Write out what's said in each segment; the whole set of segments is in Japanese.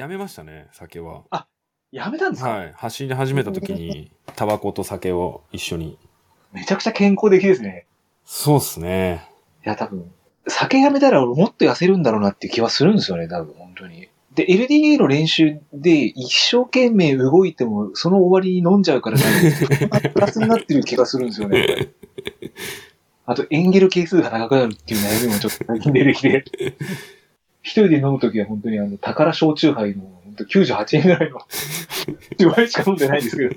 やめましたね、酒は。やめたんですか、はい。走り始めた時に、タバコと酒を一緒に。めちゃくちゃ健康的ですね。そうっすね。いや、多分、酒やめたら俺もっと痩せるんだろうなっていう気はするんですよね、多分、本当に。で、LDA の練習で一生懸命動いても、その終わりに飲んじゃうから、プラスになってる気がするんですよね。あと、エンゲル係数が長くなるっていう悩みもちょっと最近出てきて。一人で飲むときは本当にあの、宝焼酎杯の、本当98円ぐらいの、10倍しか飲んでないんですけど。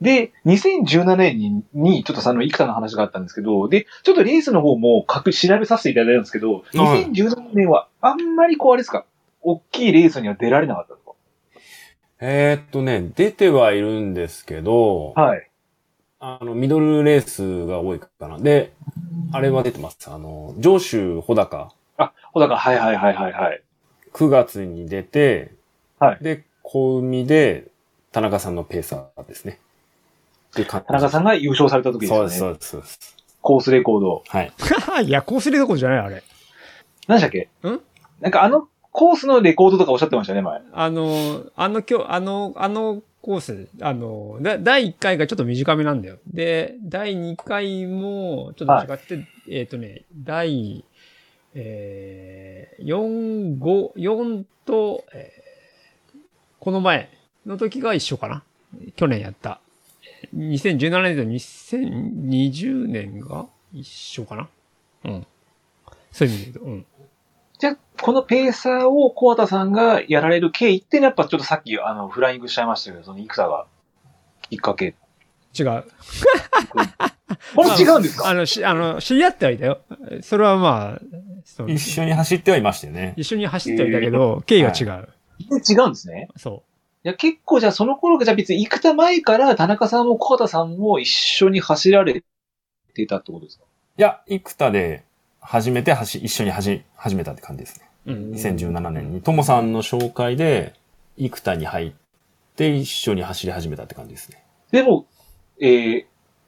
で、2017年に、にちょっとその、幾多の話があったんですけど、で、ちょっとレースの方もかく調べさせていただいたんですけど、はい2017年はあんまりこうあれですか、大きいレースには出られなかったんですえーっとね、出てはいるんですけど、かはい。あの、ミドルレースが多いかな。で、あれは出てます。あの、上州穂高。あ、ほだか、はいはいはいはいはい。9月に出て、はいで、小海で、田中さんのペーサーですね。っていう感じ田中さんが優勝された時ですよね。そうです、そうですそうです。コースレコード。はい。いや、こうするとこじゃないあれ。何でしたっけ？ん？なんかあのコースのレコードとかおっしゃってましたね、前。あの、あの今日、あの、あのコース、あの、だ第1回がちょっと短めなんだよ。で、第2回もちょっと違って、えっ、とね、第、えー、4、5、4と、えーこの前の時が一緒かな。去年やった。2017年と2020年が一緒かな。うん。そういう意味で言うと、うん。じゃあ、このペーサーを小畑さんがやられる経緯ってやっぱちょっとさっきあの、フライングしちゃいましたけど、その戦がきっかけ。違う。これ違うんですか？あの、し、あの、知り合ってはいたよ。それはまあ、一緒に走ってはいましたよね。一緒に走ってはいたけど、経緯は違う。違うんですね。そいや、結構じゃあその頃がじゃあ別に行くた前から田中さんも小畑さんも一緒に走られてたってことですか？いや、幾多で初めて走、一緒に走、始めたって感じですね。う。うん。2017年に、ともさんの紹介で、幾多に入って一緒に走り始めたって感じですね。でも、えー、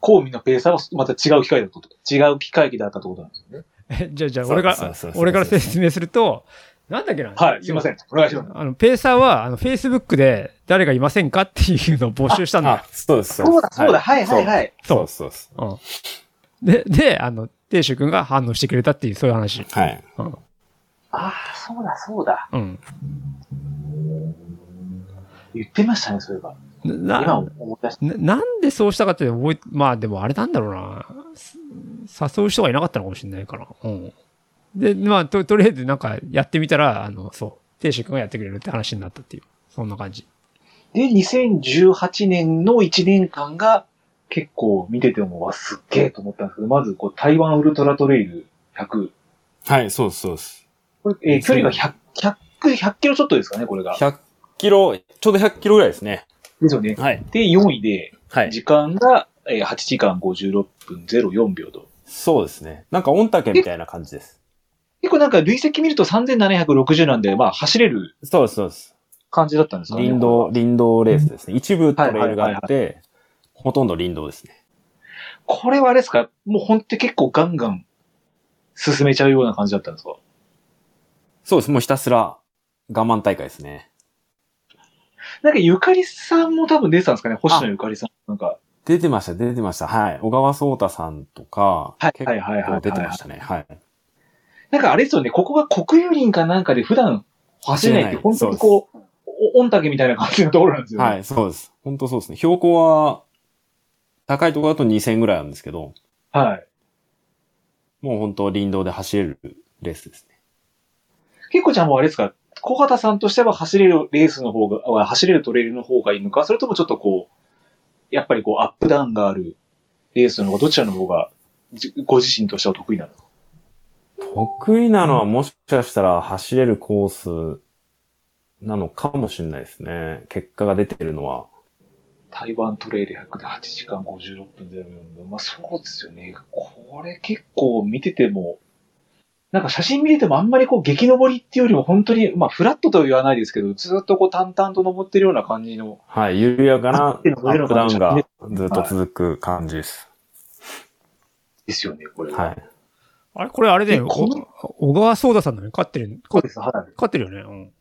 コウミのペーサーはまた違う機械だったこと、違う機械機だったってことなんですよね。えじゃあ、じゃあ、俺が俺から説明すると、なんだっけな？はい、すいません。お願いします。あの、ペーサーは、あの、Facebook で誰がいませんかっていうのを募集したんだそうです。そうだ、そうだ、はい、はい、い。はい。そうそうです。うん。で、で、あの、亭主君が反応してくれたっていう、そういう話。はい。うん。ああ、そうだ、そうだ。うん。言ってましたね、そういえば。な。ななんでそうしたかって覚え、まあでもあれなんだろうな。す誘う人がいなかったのかもしれないから。うん。で、まあと、とりあえずなんかやってみたら、あの、そう、亭主君がやってくれるって話になったっていう。そんな感じ。で、2018年の1年間が結構見てても、わ、すっげえと思ったんですけど、まず、こう、台湾ウルトラトレイル100。はい、そうです、そうです。これ、えー距離が100、100、100キロちょっとですかね、これが。100キロ、ちょうど100キロぐらいですね。ですよね。はい。で、4位で、はい。時間が、えー8時間56分04秒と。そうですね。なんか、御嶽みたいな感じです。結構なんか累積見ると3760なんで、まあ走れるそうです、そうです。感じだったんですかね。林道、林道レースですね。一部トレイルがあって、ほとんど林道ですね。これはあれですか？もうほんと結構ガンガン進めちゃうような感じだったんですか？そうです。もうひたすら我慢大会ですね。なんかゆかりさんも多分出てたんですかね？星野ゆかりさん。なんか。出てました、出てました。はい。小川聡太さんとか、はい結はいはい出てましたね。はい。なんかあれですよね、ここが国有林かなんかで普段走れないって、本当にこう、お御嶽みたいな感じのところなんですよね。はい、そうです。本当そうですね。標高は、高いところだと2000ぐらいなんですけど、はい。もう本当林道で走れるレースですね。結構じゃあもうあれですか？小畑さんとしては走れるレースの方が、あ走れるトレイルの方がいいのか、それともちょっとこう、やっぱりこうアップダウンがあるレースの方が、どちらの方が、じご自身としては得意なの？か得意なのはもしかしたら走れるコースなのかもしれないですね。結果が出てるのは。台湾トレイル100で8時間56分04秒。まあそうですよね。これ結構見てても、なんか写真見ててもあんまりこう激登りっていうよりも本当に、まあフラットとは言わないですけど、ずっとこう淡々と登ってるような感じの、はい、緩やかなアップダウンがねずっと続く感じです。ですよね、これは。はい。あれこれあれだよ。小川聡太さんだね。勝ってる。そうです、はい。勝ってるよね。うん。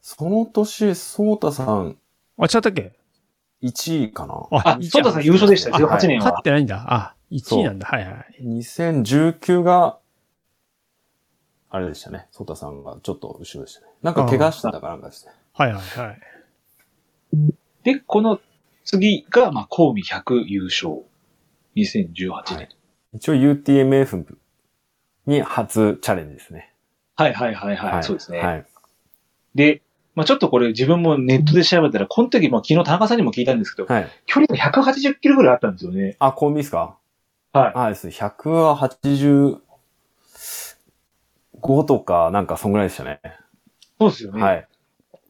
その年、ソータさんあ、違ったっけ？1位かな。あ、いいじゃんソータさん優勝でしたよ、あ18年は勝っ。てないんだ。あ、1位なんだ。はいはい。2019が、あれでしたね。ソータさんがちょっと後ろでしたね。なんか怪我してたかなんかですね。はいはいはい。で、この次が、まあ、コウミ100優勝。2018年。一応 UTMF に初チャレンジですね。はいはいはいはい。そうですね。はい。で、まあちょっとこれ自分もネットで調べたら、この時、まあ昨日田中さんにも聞いたんですけど、はい。距離が180キロぐらいあったんですよね。あ、コンビですか？はい。あ、ですね。100は85とか、なんかそんぐらいでしたね。そうですよね。はい。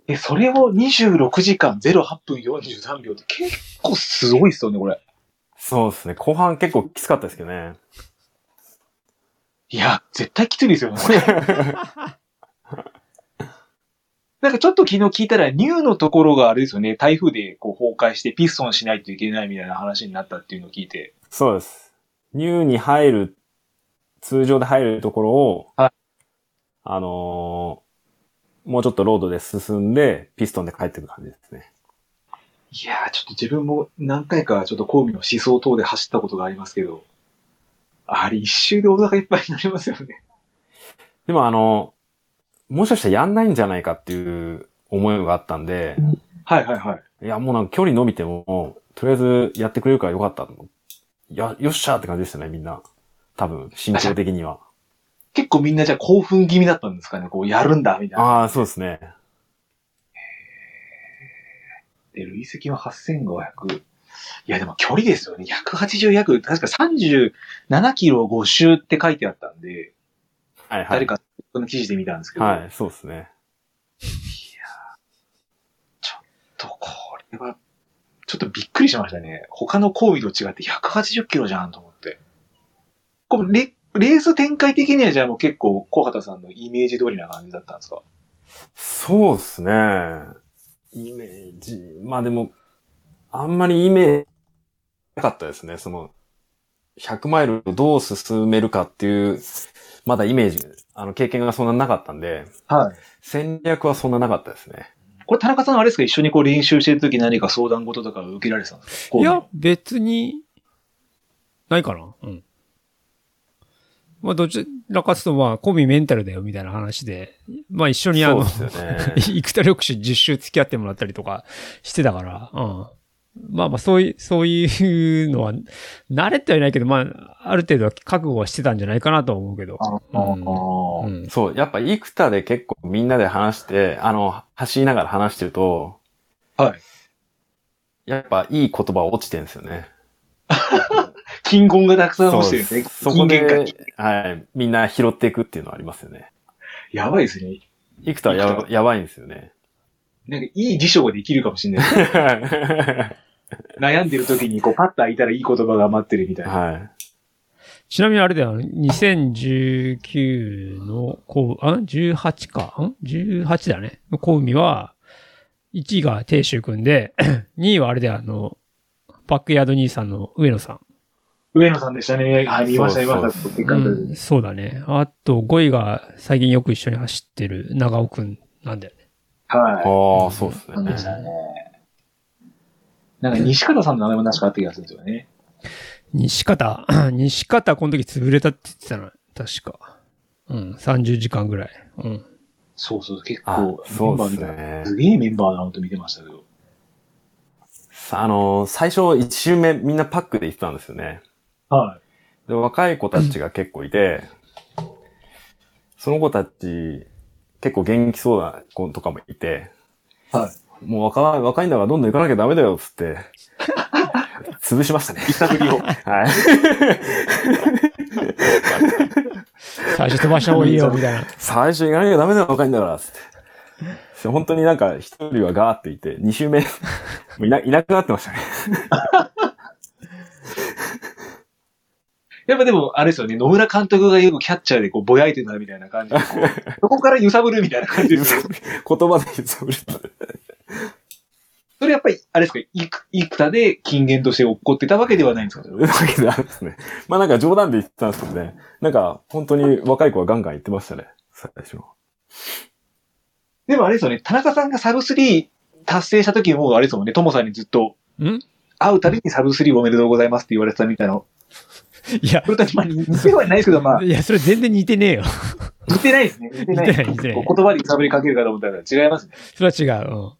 え、それを26時間08分43秒って結構すごいですよね、これ。そうですね。後半結構きつかったですけどね。いや、絶対きついですよね、これ。なんかちょっと昨日聞いたら、ニューのところがあれですよね、台風でこう崩壊してピストンしないといけないみたいな話になったっていうのを聞いて。そうです。ニューに入る、通常で入るところを、はいあのーもうちょっとロードで進んで、ピストンで帰ってくる感じですね。いやー、ちょっと自分も何回かちょっとコウミの思想等で走ったことがありますけど、あれ一周でお腹いっぱいになりますよね。でもあの、もしかしたらやんないんじゃないかっていう思いがあったんで、はいはいはい。いや、もうなんか距離伸びても、とりあえずやってくれるからよかったと思う。いや、よっしゃーって感じでしたね、みんな。多分、心境的には。結構みんなじゃあ興奮気味だったんですかね、こうやるんだ、みたいな。ああ、そうですね。で、累積は8500。いや、でも距離ですよね。180約、確か37キロ5周って書いてあったんで、はいはい。誰かこの記事で見たんですけど、はい、そうですね。と、これは、ちょっとびっくりしましたね。他の行為と違って180キロじゃんと思って。これレ、レース展開的にはじゃあもう結構小畑さんのイメージ通りな感じだったんですか？そうですね。イメージ。まあでも、あんまりイメージなかったですね。その、100マイルをどう進めるかっていう、まだイメージ、あの、経験がそんななかったんで、はい。戦略はそんななかったですね。これ田中さんあれですか？一緒にこう練習してる時何か相談事とか受けられてたんですか？いや、別に、ないかな。うん。まあ、どちらかというと、まあ、コミメンタルだよ、みたいな話で、まあ、一緒にあの、ね。生田緑種10周付き合ってもらったりとかしてたから、うん。まあまあ、そういう、そういうのは、慣れてはいないけど、まあ、ある程度は覚悟はしてたんじゃないかなとは思うけど。ああ、うん。そう、やっぱ幾多で結構みんなで話して、あの、走りながら話してると、はい。やっぱいい言葉落ちてるんですよね。金言がたくさん落ちてるんですね。そこで、はい、みんな拾っていくっていうのはありますよね。やばいですね。幾多はやばやばいんですよね。なんかいい辞書ができるかもしれない。悩んでる時にこうパッと開いたらいい言葉が待ってるみたいな。はい。ちなみにあれだよ、2019の、こう、あ ?18 かん ?18 だね。のコウミは、1位が亭主くんで、2位はあれだよ、あの、バックヤード兄さんの上野さん。上野さんでしたね。はい、見ました、見ました。そうだね。あと5位が最近よく一緒に走ってる長尾くんなんだよね。はああ、そうですい。そうでねし。たね。なんか西方さんの名前も確かあった気がするんですよね。西方、西方この時潰れたって言ってたの？確か。うん、30時間ぐらい。うん。そうそう、結あ構、メンバー見たらね。すげえメンバーだなと見てましたけど。さあの、最初1周目みんなパックで行ってたんですよね。はで、若い子たちが結構いて、その子たち、結構元気そうな子とかもいて、い。はい。もう若い、若いんだからどんどん行かなきゃダメだよ、つって、潰しましたね。揺さぶりを。はい。最初飛ばした方がいいよ、みたいな。最初行かなきゃダメだよ、若いんだから、つって。本当になんか一人はガーっていて、二周目、もういな、いなくなってましたね。やっぱでも、あれですよね、野村監督がよくキャッチャーでこうぼやいてたみたいな感じで、そこから揺さぶるみたいな感じですよ。言葉で揺さぶる。それやっぱり、あれですか、いく、幾多で金言として起こってたわけではないんですかわけであるんですね。まあなんか冗談で言ってたんですけどね。なんか本当に若い子はガンガン言ってましたね。最初。でもあれですよね、田中さんがサブ3達成した時も、あれですもんね、ともさんにずっと、ん？会うたびにサブ3おめでとうございますって言われてたみたいな。いやそ、れとまあ似てはないですけど、まあ、いや、それ全然似てねえよ。似てないですね。似てない。似てない似てないこう言葉で揺さぶりかけるかと思ったら違いますね。それは違う。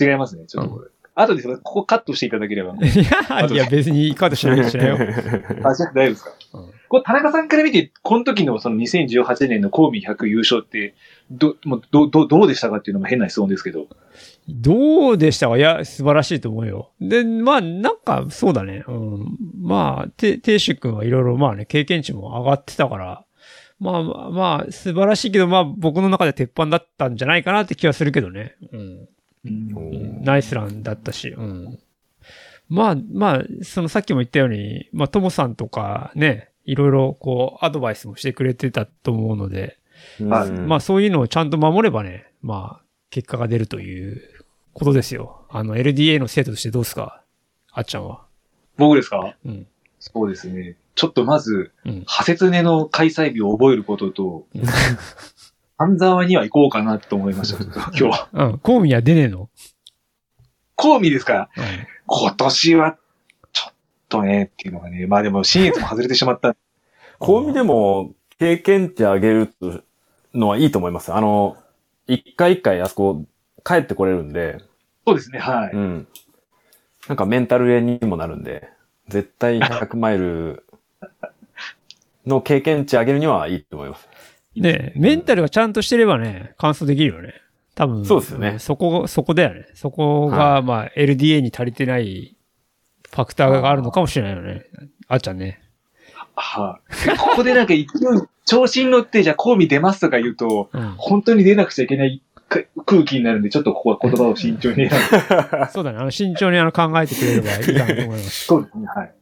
うん。違いますね。ちょっとこれ。後でここカットしていただければ。いや、いや別にカードしないしないよ。あ、じゃあ大丈夫ですか、うんこれ田中さんから見て、この時のその2018年のコーミ100優勝って、ど、もうど、ど、どうでしたかっていうのも変な質問ですけど。どうでしたか？いや、素晴らしいと思うよ。で、まあ、なんか、そうだね。うん。まあ、て、ていし君はいろいろ、まあね、経験値も上がってたから、まあ、まあ、まあ素晴らしいけど、まあ、僕の中で鉄板だったんじゃないかなって気はするけどね。うん。うんナイスランだったし、うん。まあ、まあ、そのさっきも言ったように、まあ、ともさんとかね、いろいろこう、アドバイスもしてくれてたと思うので、はいうんまあそういうのをちゃんと守ればね、まあ結果が出るということですよ。あの LDA の生徒としてどうですか？あっちゃんは。僕ですか？うん。そうですね。ちょっとまず、うん。ハセツネの開催日を覚えることとうん、半沢には行こうかなと思いました、ちょっと今日は。うん。コウミは出ねえの？コーミですかうん。今年は、ちょっとね、っていうのがね。まあでも、新越も外れてしまった。こう見でも、経験値上げるのはいいと思います。あの、一回一回あそこ帰ってこれるんで、そうですね、はい。うん。なんかメンタル練にもなるんで、絶対100マイルの経験値上げるにはいいと思います。ねえメンタルがちゃんとしてればね、完走できるよね。多分。そうですよねんそこ、そこだよね。そこが、はまあ LDA に足りてないファクターがあるのかもしれないよね。あっちゃんね。はい。ここでなんか勢い、調子に乗って、じゃあコーミ出ますとか言うと、うん。本当に出なくちゃいけないか空気になるんで、ちょっとここは言葉を慎重に。そうだね。あの、慎重にあの考えてくれればいいかなと思います。そうですね、はい。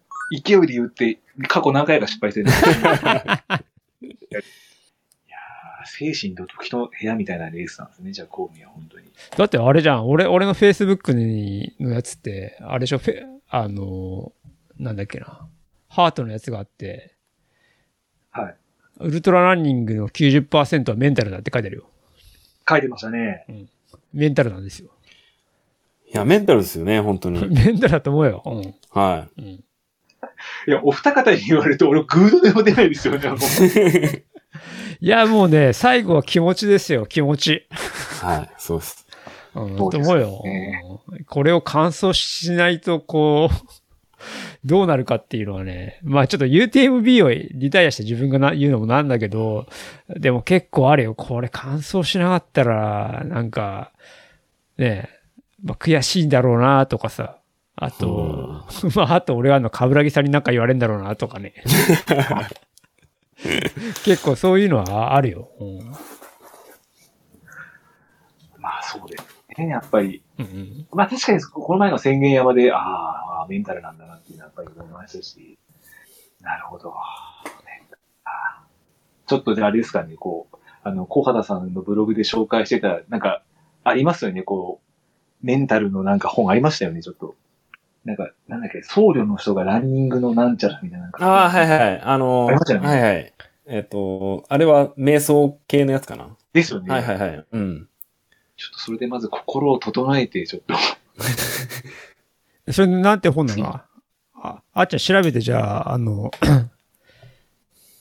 勢いで言って、過去何回か失敗してる。いやー精神と時の部屋みたいなレースなんですね、じゃあコーミは本当に。だってあれじゃん。俺、俺の Facebook にのやつって、あれでしょ、フェあの、なんだっけな。ハートのやつがあって、はい。ウルトラランニングの90%はメンタルだって書いてあるよ。書いてましたね。メンタルなんですよ。いや、メンタルですよね、本当に。メンタルだと思うよ。うん。はうん、いや、お二方に言われると、俺、グードでも出ないですよね。もう いや、もうね、最後は気持ちですよ、気持ち。い。はい、そうです。うん、そうですと思うよ、ねうんこれを完走しないと、こう、どうなるかっていうのはね、まあちょっと UTMB をリタイアして自分がな言うのもなんだけど、でも結構あるよ。これ完走しなかったら、なんか、ねまあ悔しいんだろうなとかさ。あと、まああと俺はあの、カブラギさんになんか言われんだろうなとかね。結構そういうのはあるよ。うんまあ、そうですね、やっぱり。うんうんまあ、確かに、この前の宣言山で、ああ、メンタルなんだなっていうのはやっぱり思いましたし、なるほど。メンタルあーちょっとじゃああれですかね、こう、あの、小畑さんのブログで紹介してた、なんか、ありますよね、こう、メンタルのなんか本ありましたよね、ちょっと。なんか、なんだっけ、僧侶の人がランニングのなんちゃらみたいな。ああ、はいはい。あのありましたよねはいはい。えっ、と、あれは瞑想系のやつかな。ですよね。はいはいはい。うん。ちょっとそれでまず心を整えて、ちょっと。それなんて本なの？あ、あっちゃん調べてじゃあ、あの、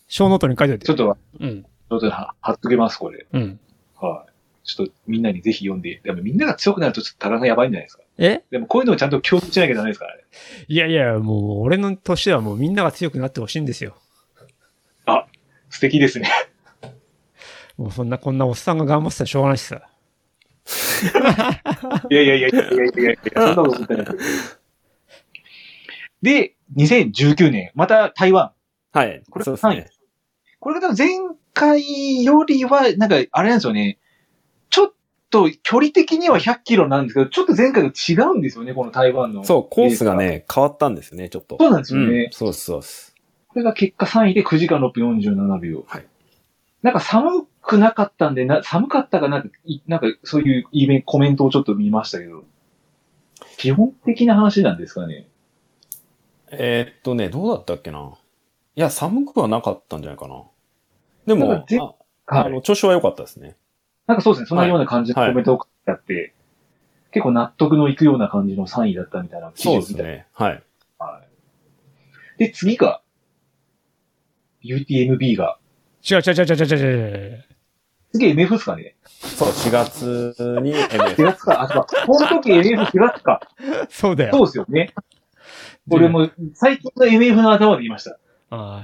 小ノートに書いておいて。ちょっと、うん。ちょっとは貼っときます、これ。うん。はい。ちょっとみんなにぜひ読んで。でもみんなが強くなるとちょっとタガがやばいんじゃないですか。え？でもこういうのをちゃんと共有しなきゃダメですからね。いやいや、もう、俺の年はもうみんなが強くなってほしいんですよ。素敵ですね。もうそんな、こんなおっさんが頑張ってたらしょうがないしさ。いやいやいやいやいやいやいや、そんなこと言ってない。で、2019年、また台湾。はい。これそうですね。これが多分前回よりは、なんか、あれなんですよね。ちょっと距離的には100キロなんですけど、ちょっと前回と違うんですよね、この台湾の。そう、コースがね、変わったんですね、ちょっと。そうなんですようんね。そうです、そうです。これが結果3位で9時間6分47秒。はい。なんか寒くなかったんで、な寒かったかななんかそういうイベント、コメントをちょっと見ましたけど、基本的な話なんですかね。えーっとね、どうだったっけな。いや、寒くはなかったんじゃないかな。でもなんかぜ、ああの、調子は良かったですね。なんかそうですね、そんなような感じのコメントを書いてあって、結構納得のいくような感じの3位だったみたいな記そう。ですね。はい。はい。で、次が、UTMB が、違う違う違う違う違う違う。次 MF ですかねそう、4月に ?4 MF。月か。あ、そうか。この時 MF4 月か。そうだよ。そうですよね。俺も最近の MF の頭で言いました。あ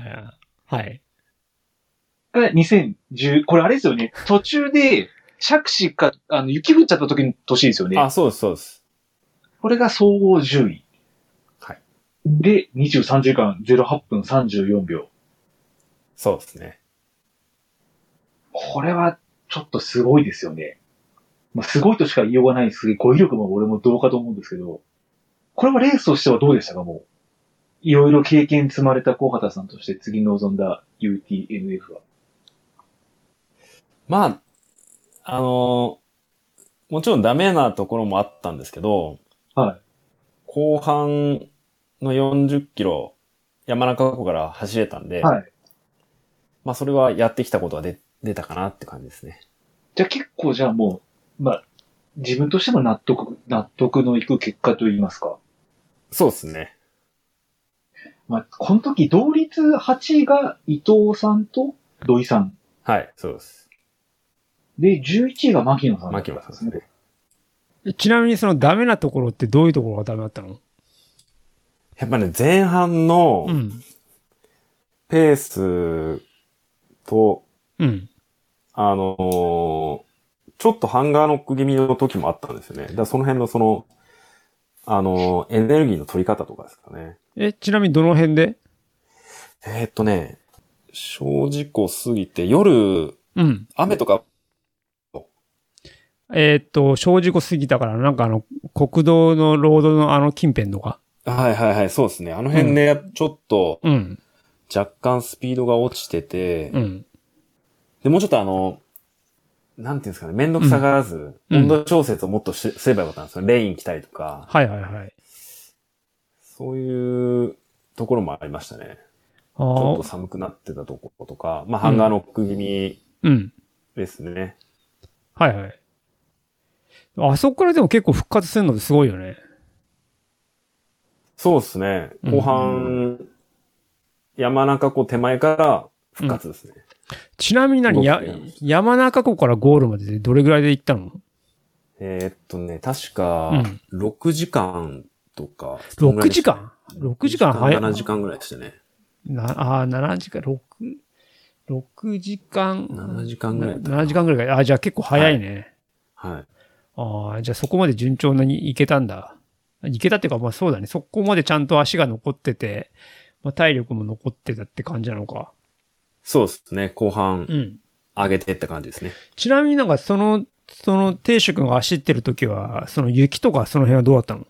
あ、はい。が2010、これあれですよね。途中で、釈子か、あの、雪降っちゃった時の年ですよね。あ、そうです、そうです。これが総合10位。はい。で、23時間08分34秒。そうですね。これは、ちょっとすごいですよね。まあ、すごいとしか言いようがないです語彙力も俺もどうかと思うんですけど、これはレースとしてはどうでしたか、もう？いろいろ経験積まれた小畑さんとして次臨んだ UTMF は。まあ、あのもちろんダメなところもあったんですけど、はい。後半の40キロ、山中湖から走れたんで、はい。まあそれはやってきたことは出出たかなって感じですね。じゃあ結構じゃあもう、まあ、自分としても納得、納得のいく結果といいますか。そうですね。まあ、この時同率8位が伊藤さんと土井さん。はい、そうです。で、11位が牧野さんだった牧野さんですね。えちなみにそのダメなところってどういうところがダメだったの？やっぱね、前半のうん。ペースと、うん。あのーちょっとハンガーノック気味の時もあったんですよね。だからその辺のその、あのーエネルギーの取り方とかですかね。え、ちなみにどの辺で？えーっとね、小事故過ぎて、夜、うん。雨とか、えーっと、正直過ぎたから、なんかあの、国道のロードのあの近辺とか？はいはいはい、そうですね。あの辺ね、ちょっとうん。若干スピードが落ちてて、うん。で、もうちょっとあの、なんていうんですかね、めんどくさがらず、うん温度調節をもっとしすればよかったんですよ。レイン来たりとか、はいはいはい。そういうところもありましたね。あちょっとあ。寒くなってたところとか、まあ、ハンガーノック気味うん。ですね。はいはい。あそこからでも結構復活するのすごいよね。そうですね。うん後半、山中湖手前から復活ですね。ちなみに何？や山中湖からゴールまででどれぐらいで行ったの？えーっとね、確か、6時間とか。?6 時間 ?6 時間早い。7時間ぐらいでしたね。な、あー7時間、6、6時間？7時間ぐらいだったかな7時間ぐらいか。あ、じゃあ結構早いね。はい。ああ、じゃあそこまで順調に行けたんだ。行けたっていうか、まあそうだね。そこまでちゃんと足が残ってて、まあ体力も残ってたって感じなのか。そうですね。後半うん。上げてった感じですね。ちなみになんかその、その、亭主君が走ってる時は、その雪とかその辺はどうだったの？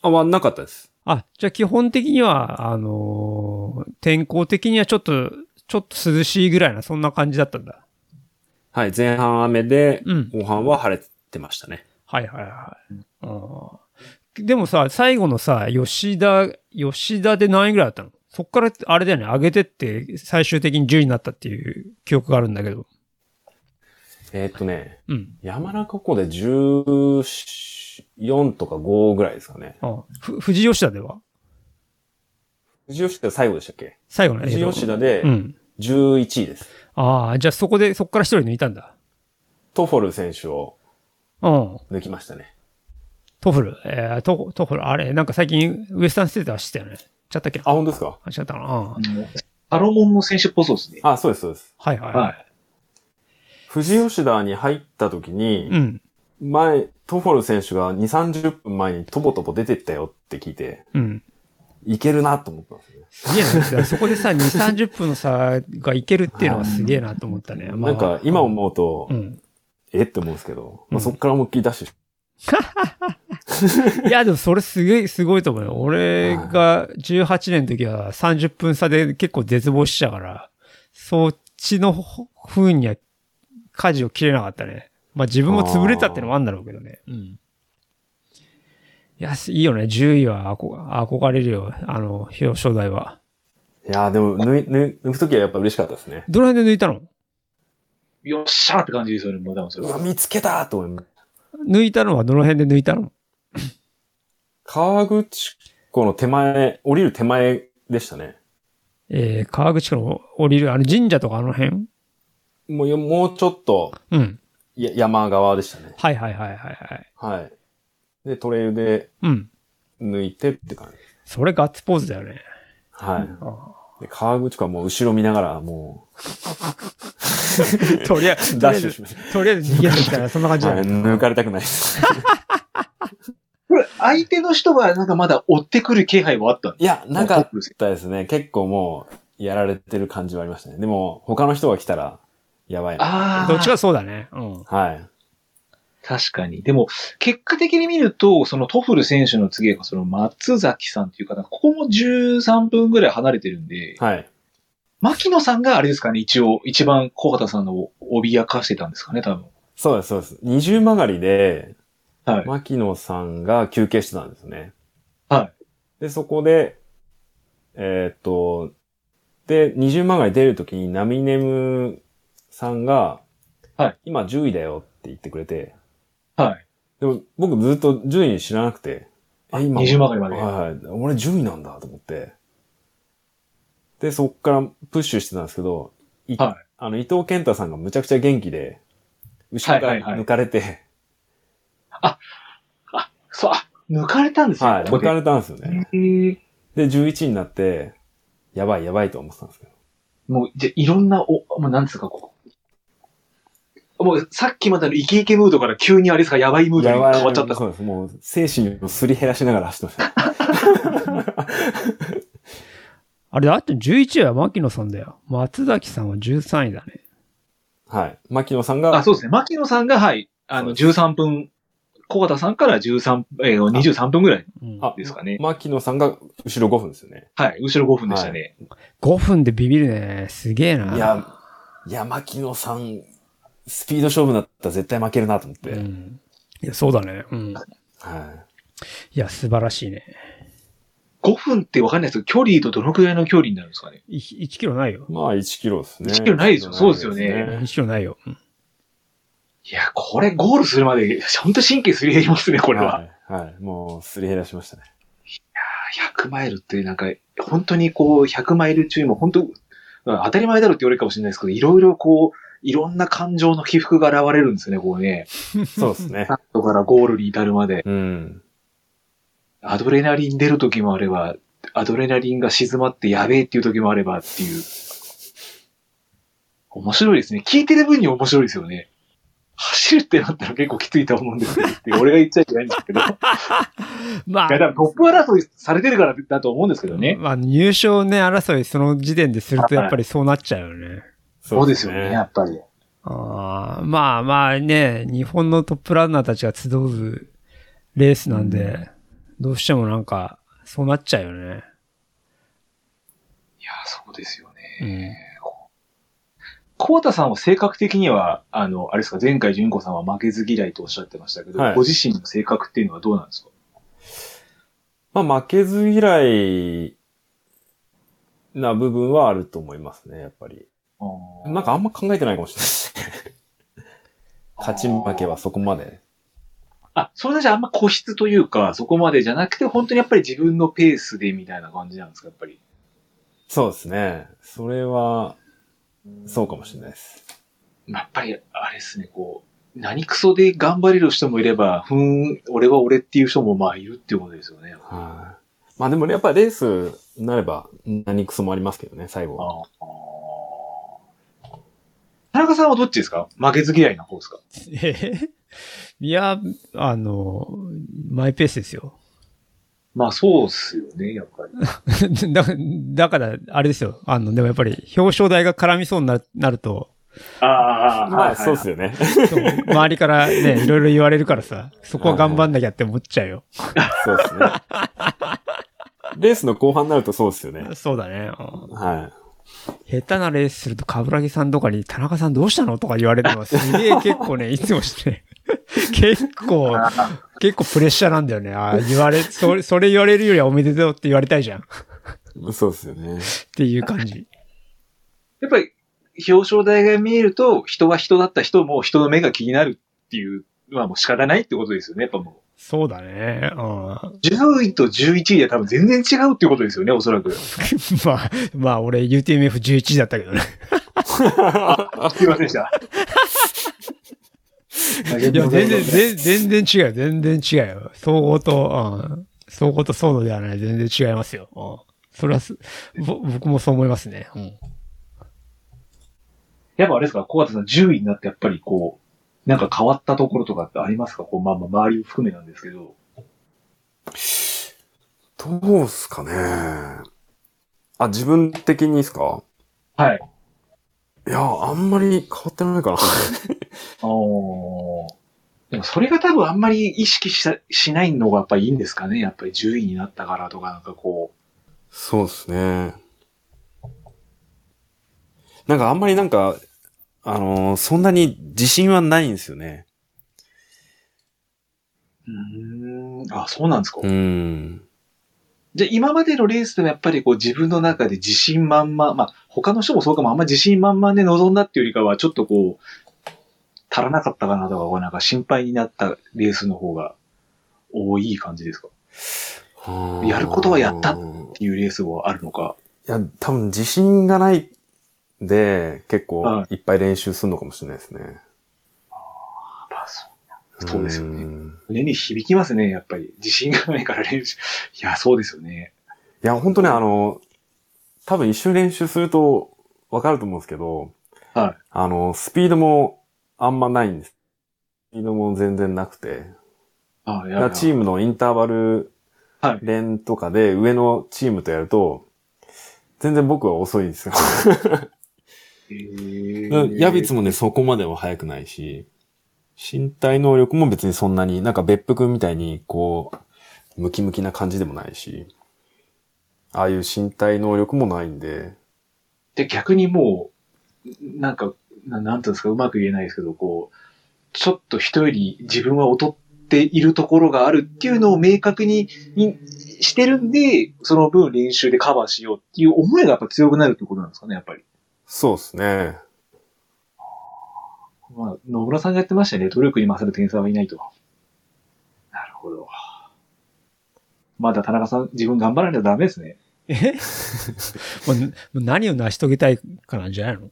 あ、はなかったです。あ、じゃあ基本的には、あのー天候的にはちょっと、ちょっと涼しいぐらいな、そんな感じだったんだ。はい。前半雨で、うん。後半は晴れてましたね。はいはいはい。あーでもさ、最後のさ、吉田、吉田で何位ぐらいだったの？そっから、あれだよね、上げてって、最終的に10位になったっていう記憶があるんだけど。えーっとね、うん。山中湖で14とか5ぐらいですかね。あふ富士吉田では？富士吉田最後でしたっけ？最後の富士吉田でうん。11位です。ああ、じゃあそこで、そっから一人抜いたんだ。トフォル選手をうん。抜きましたね。トフル？えー、トトフル、あれ、なんか最近、ウエスタンステート走ってたよね。ちゃったっけ？なあ、本当ですか？走ったかなサロモンの選手っぽそうですね。あ、そうです、そうです。はいはい。はい。富士吉田に入った時に、うん。前、トフォル選手が2、30分前にトボトボ出てったよって聞いて、うん。いけるなと思ったんですね。すげえな。そこでさ、2、30分の差がいけるっていうのはすげえなと思ったね。まあなんか、今思うと、うん。えって思うんですけど、うんまあ、そっから思いっきりダッシュし いや、でもそれすげえ、すごいと思うよ。俺が18年の時は30分差で結構絶望したから、そっちの風には舵を切れなかったね。まあ自分も潰れたってのもあるんだろうけどね。うん。いや、いいよね。10位は憧憧れるよ。あの、表彰台は。いやーでも、抜い、抜抜くときはやっぱ嬉しかったですね。どの辺で抜いたの？よっしゃーって感じですよね、もう多分それうわ、は。見つけたと思います。抜いたのはどの辺で抜いたの？川口湖の手前、降りる手前でしたね。えー、川口湖の降りる、あの神社とかあの辺？もうよ、もうちょっと、うん。や山側でしたね。はいはいはいはいはい。はい。で、トレイルでうん。抜いてって感じ。それガッツポーズだよね。はい。あで川口湖はもう後ろ見ながら、もう、とりあえず ダッシュしましとりあえず逃げてきたらそんな感じ。抜かれたくないです。これ、相手の人はなんかまだ追ってくる気配はあったんでいや、なかったですね。結構もう、やられてる感じはありましたね。でも、他の人が来たら、やばいな。ああ。どっちかそうだね。うん。はい。確かに。でも、結果的に見ると、そのトフル選手の次が、その松崎さんっていう方、ここも13分ぐらい離れてるんで、はい。牧野さんがあれですかね、一応、一番小形さんのを脅かしてたんですかね、多分。そうです、そうです。二重曲がりで、はい。牧野さんが休憩してたんですね。はい。で、そこで、えーっと、で、二重曲がり出るときにナミネムさんが、はい。今10位だよって言ってくれて、はい。でも僕ずっと順位知らなくて、え、今、二重曲がりまではいはい。俺10位なんだと思って。で、そっからプッシュしてたんですけど、いはいあの、伊藤健太さんがむちゃくちゃ元気で、後ろかはいはいはいら抜かれて、あ、そう、あ、抜かれたんですよ。はい、抜かれたんですよね。で、11位になって、やばいやばいと思ってたんですけど。もう、じゃ、いろんな、お、もうなんですか、こう。もう、さっきまでのイケイケムードから急にあれですか、やばいムードに変わっちゃった。そうです。もう、精神をすり減らしながら走ってました。あれだって11位は牧野さんだよ。松崎さんは13位だね。はい。牧野さんが、あ、そうですね。牧野さんが、はい、あの、13分、小畑さんから13、えー、23分ぐらいうん、あですかね。牧野さんが後ろ5分ですよね。はい、後ろ5分でしたね。5分でビビるね。すげえな。いや、いや、牧野さん、スピード勝負だったら絶対負けるなと思って。うん。いや、そうだね。うん。はいや、素晴らしいね。5分ってわかんないですけど、距離とどのくらいの距離になるんですかね？い1キロないよい。。まあ、1キロですね。1キロないですよそうですよね1キロないよ。うんいや、これゴールするまで、ほんと神経すり減りますね、これは。はい。はい。もう、すり減らしましたね。100マイルってなんか、本当にこう、100マイル中にも本当、うん当たり前だろって言われるかもしれないですけど、いろいろこう、いろんな感情の起伏が現れるんですよね、こうね。そうですねスタ。ートからゴールに至るまで。うん。アドレナリン出る時もあれば、アドレナリンが静まってやべえっていう時もあればっていう。面白いですね。聞いてる分に面白いですよね。走るってなったら結構きついと思うんですけど俺が言っちゃいけないんですけど。い まあや、、多分トップ争いされてるからだと思うんですけどね。まあ、入賞ね、争いその時点でするとやっぱりそうなっちゃうよね。そうですよね、やっぱり。あーまあまあね、日本のトップランナーたちが集うレースなんで、どうしてもなんか、そうなっちゃうよね。いや、そうですようね。ん。小畑さんは性格的には、あの、あれですか、前回純子さんは負けず嫌いとおっしゃってましたけど、はいご自身の性格っていうのはどうなんですか？まあ、負けず嫌いな部分はあると思いますね、やっぱり。なんかあんま考えてないかもしれないですね。勝ち負けはそこまで。あ、それじゃあんま固執というか、そこまでじゃなくて、本当にやっぱり自分のペースでみたいな感じなんですか、やっぱり。そうですね。それは、そうかもしれないです。やっぱり、あれですね、こう、何クソで頑張れる人もいれば、ふーん、俺は俺っていう人もまあいるっていうことですよね。はい。まあでもね、やっぱりレースになれば何クソもありますけどね、最後。ああ田中さんはどっちですか？負けず嫌いな方ですか？えーいや、あの、マイペースですよ。まあそうっすよね、やっぱり。だだから、あれですよ。あの、でもやっぱり表彰台が絡みそうになるなると、ああ、まあ、そうですよね。周りからね、いろいろ言われるからさ、そこは頑張んなきゃって思っちゃうよ。そうですね。レースの後半になるとそうですよね。そうだね。うんは下手なレースすると、カブラギさんとかに、田中さんどうしたのとか言われるのは すげえ結構ね、いつもして、結構、結構プレッシャーなんだよね。ああ、言われ、それ、それ言われるよりはおめでとうって言われたいじゃん。そうですよね。ていう感じ。やっぱり、表彰台が見えると、人は人だった人も人の目が気になるっていうのはもう仕方ないってことですよね、やっぱもそうだね。うん。う。10位と11位で多分全然違うっていうことですよね、おそらく。す まあ、まあ、俺 UTMF11 だったけどね。いませんでした。いや、全然、全全然違うよ。全然違うよ。総合と、うん。総合とソードではない。全然違いますよ。うん。それはす、ぼ僕もそう思いますね。うん。やっぱあれですか、小畑さん10位になってやっぱりこう、なんか変わったところとかってありますか？こう、まあまあ周りを含めなんですけど。どうすかね。あ、自分的にですか？はい。いや、あんまり変わってないかな。おでもそれが多分あんまり意識ししないのがやっぱりいいんですかね？やっぱり10位になったからとかなんかこそうですね。なんかあんまりなんか、あのーそんなに自信はないんですよね。う。ん。あ、そうなんですか。うん。じゃあ今までのレースでもやっぱりこう自分の中で自信満々、まあ他の人もそうかもあんま自信満々で臨んだっていうよりかはちょっとこう、足らなかったかなとか、なんか心配になったレースの方が多い感じですか？やることはやったいっていうレースはあるのか？や、多分自信がないで、結構はいいっぱい練習するのかもしれないですね。まあそうそうですよねん胸に響きますね、やっぱり。自信がないから練習。いや、そうですよね。いや、本当ね、あの、多分一緒に練習するとわかると思うんですけど、はい。あの、スピードもあんまないんです。スピードも全然なくて。あいやだからチームのインターバルはい連とかで上のチームとやると、全然僕は遅いんですよ。ヤビツもね、そこまでは速くないし、身体能力も別にそんなに、なんか別府君みたいに、こう、ムキムキな感じでもないし、ああいう身体能力もないんで、で、逆にもう、なんか、ななんていうんですか、うまく言えないですけど、こう、ちょっと人より自分は劣っているところがあるっていうのを明確ににしてるんで、その分練習でカバーしようっていう思いがやっぱ強くなるってことなんですかね、やっぱり。そうですね。まあ、野村さんがやってましたね。努力に勝る天才はいないと。なるほど。まだ田中さん、自分頑張らないとダメですね。え？何を成し遂げたいかなんじゃないの？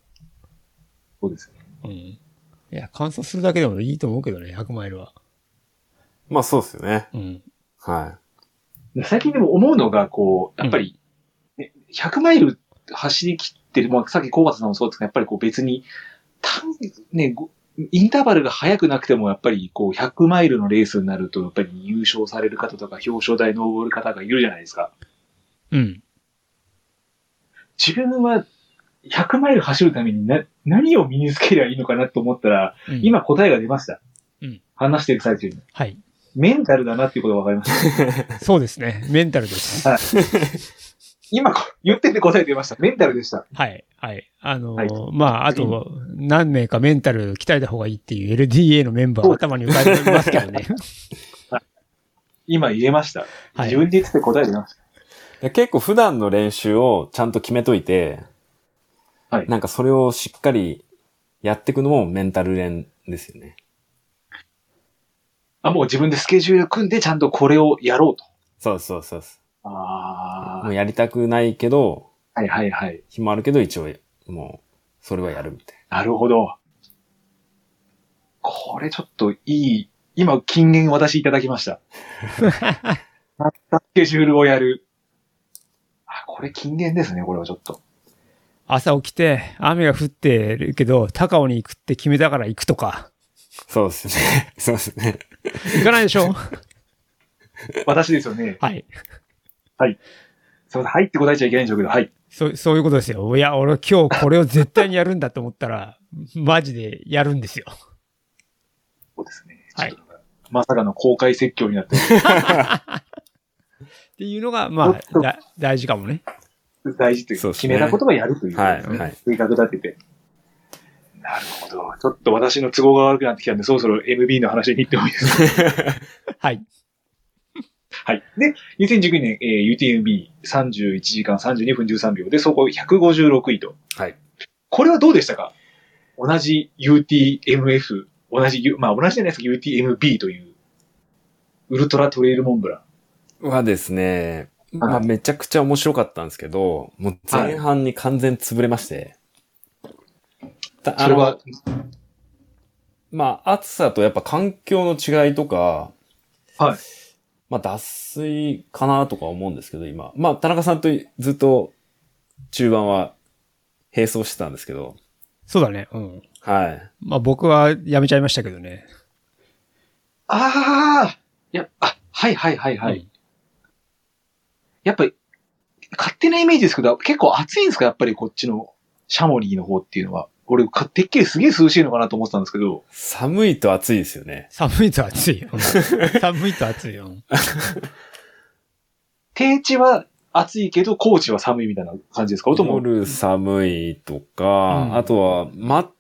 そうですね。うん。いや、完走するだけでもいいと思うけどね、100マイルは。まあそうですよね。うん。はで最近でも思うのが、こう、やっぱり、ね100マイル走り切ってる、まあ、さっき小畑さんもそうですけど、やっぱりこう別に、単ね、ごインターバルが速くなくても、やっぱりこう100マイルのレースになると、やっぱり優勝される方とか表彰台登る方がいるじゃないですか。うん。自分は100マイル走るためにな何を身につければいいのかなと思ったら、うん、今答えが出ました。うん話してる最中に。はい。メンタルだなっていうことが分かりました。そうですね。メンタルです。今こ言ってて答え出ました。メンタルでした。はい。はい。あのーはいまあ、あと、何名かメンタル鍛えた方がいいっていう LDA のメンバー頭に浮かんでますけどね。今言えました。はい自分で言ってて答え出ました。結構普段の練習をちゃんと決めといて、はいなんかそれをしっかりやっていくのもメンタル練ですよね。あ、もう自分でスケジュール組んでちゃんとこれをやろうと。そうそうそうそあう。もうやりたくないけど、あ。はいはいはい。暇あるけど一応、もう、それはやるみたいなるほど。これちょっといい、今金言私いただきました。たったスケジュールをやる。あ、これ金言ですね、これはちょっと。朝起きて、雨が降ってるけど、高尾に行くって決めたから行くとか。な。そうですね。そうですね。行かないでしょ？私ですよね。はい。すいません、はいって答えちゃいけないんでしょうけど、はい。そう、そういうことですよ。いや、俺今日これを絶対にやるんだと思ったら、マジでやるんですよ。そうですね。はいちょっと。まさかの公開説教になって っていうのが、まあ、だ大事かもね。大事というそうですね決めたことはやるというね。はいはい計画立てて。なるほど。ちょっと私の都合が悪くなってきたんで、そろそろ MB の話に行ってもいいですか？はい。はい。で、2019年、えー UTMB31 時間32分13秒で、そこ156位と。はい。これはどうでしたか？同じ UTMF、同じ、U- まあ同じじゃないですか、UTMB という、ウルトラトレイルモンブラン。はですね、まあめちゃくちゃ面白かったんですけど、もう前半に完全潰れまして。たそれは、まあ暑さとやっぱ環境の違いとか、はい。まあ脱水かなとか思うんですけど、今。まあ田中さんとずっと中盤は並走してたんですけど、そうだね。うん。はい。まあ僕はやめちゃいましたけどね。ああいや、あ、はいはいはいはい。うんやっぱり、勝手なイメージですけど、結構暑いんですか？やっぱりこっちのシャモリーの方っていうのは。俺、かてっきりすげえ涼しいのかなと思ってたんですけど、寒いと暑いですよね。寒いと暑いよ。う ん寒いと暑いよ。低地は暑いけど、高地は寒いみたいな感じですか？音も。夜寒いとか、うんあとは待っ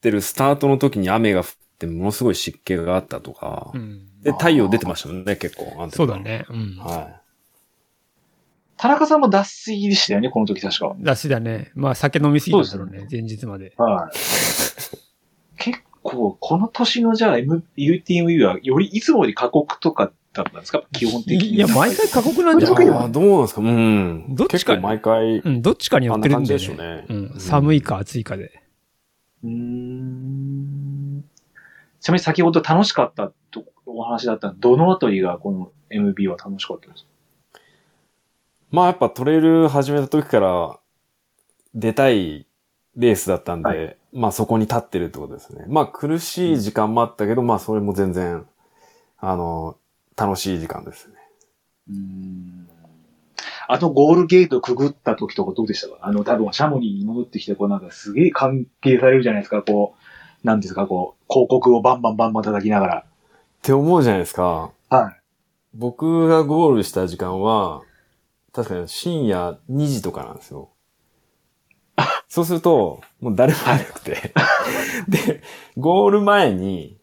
てるスタートの時に雨が降ってものすごい湿気があったとか、うんで、太陽出てましたもんね、結構。あの時そうだ。ね。うん。は田中さんも脱水でしたよね、この時確か。だしだね。まあ酒飲みすぎたんだろうね。前日まで。はい。結構、この年のじゃあ、M、UTMU はよりいつもより過酷とかだったんですか？基本的に。いや、毎回過酷なんい。じゃない？ああ、どうなんですか？うん。どっちか毎回、うん、どっちかに寄あんな感じってるんでしょうね。ね。うん。寒いか暑いかで。うーん。ちなみに先ほど楽しかったとお話だったのどのあたりがこの MB は楽しかったですか？まあやっぱトレイル始めた時から出たいレースだったんで、はまあそこに立ってるってことですね。まあ苦しい時間もあったけど、まあそれも全然、あの、楽しい時間ですね。うーん。あのゴールゲートくぐった時とかどうでしたか？あの多分シャモニーに戻ってきて、こうなんかすげえ関係されるじゃないですか、こう、なんですか、こう、広告をバンバンバンバン叩きながら。って思うじゃないですか。はい。僕がゴールした時間は、確かに深夜2時とかなんですよ。そうすると、もう誰もいなくて。で、ゴール前に、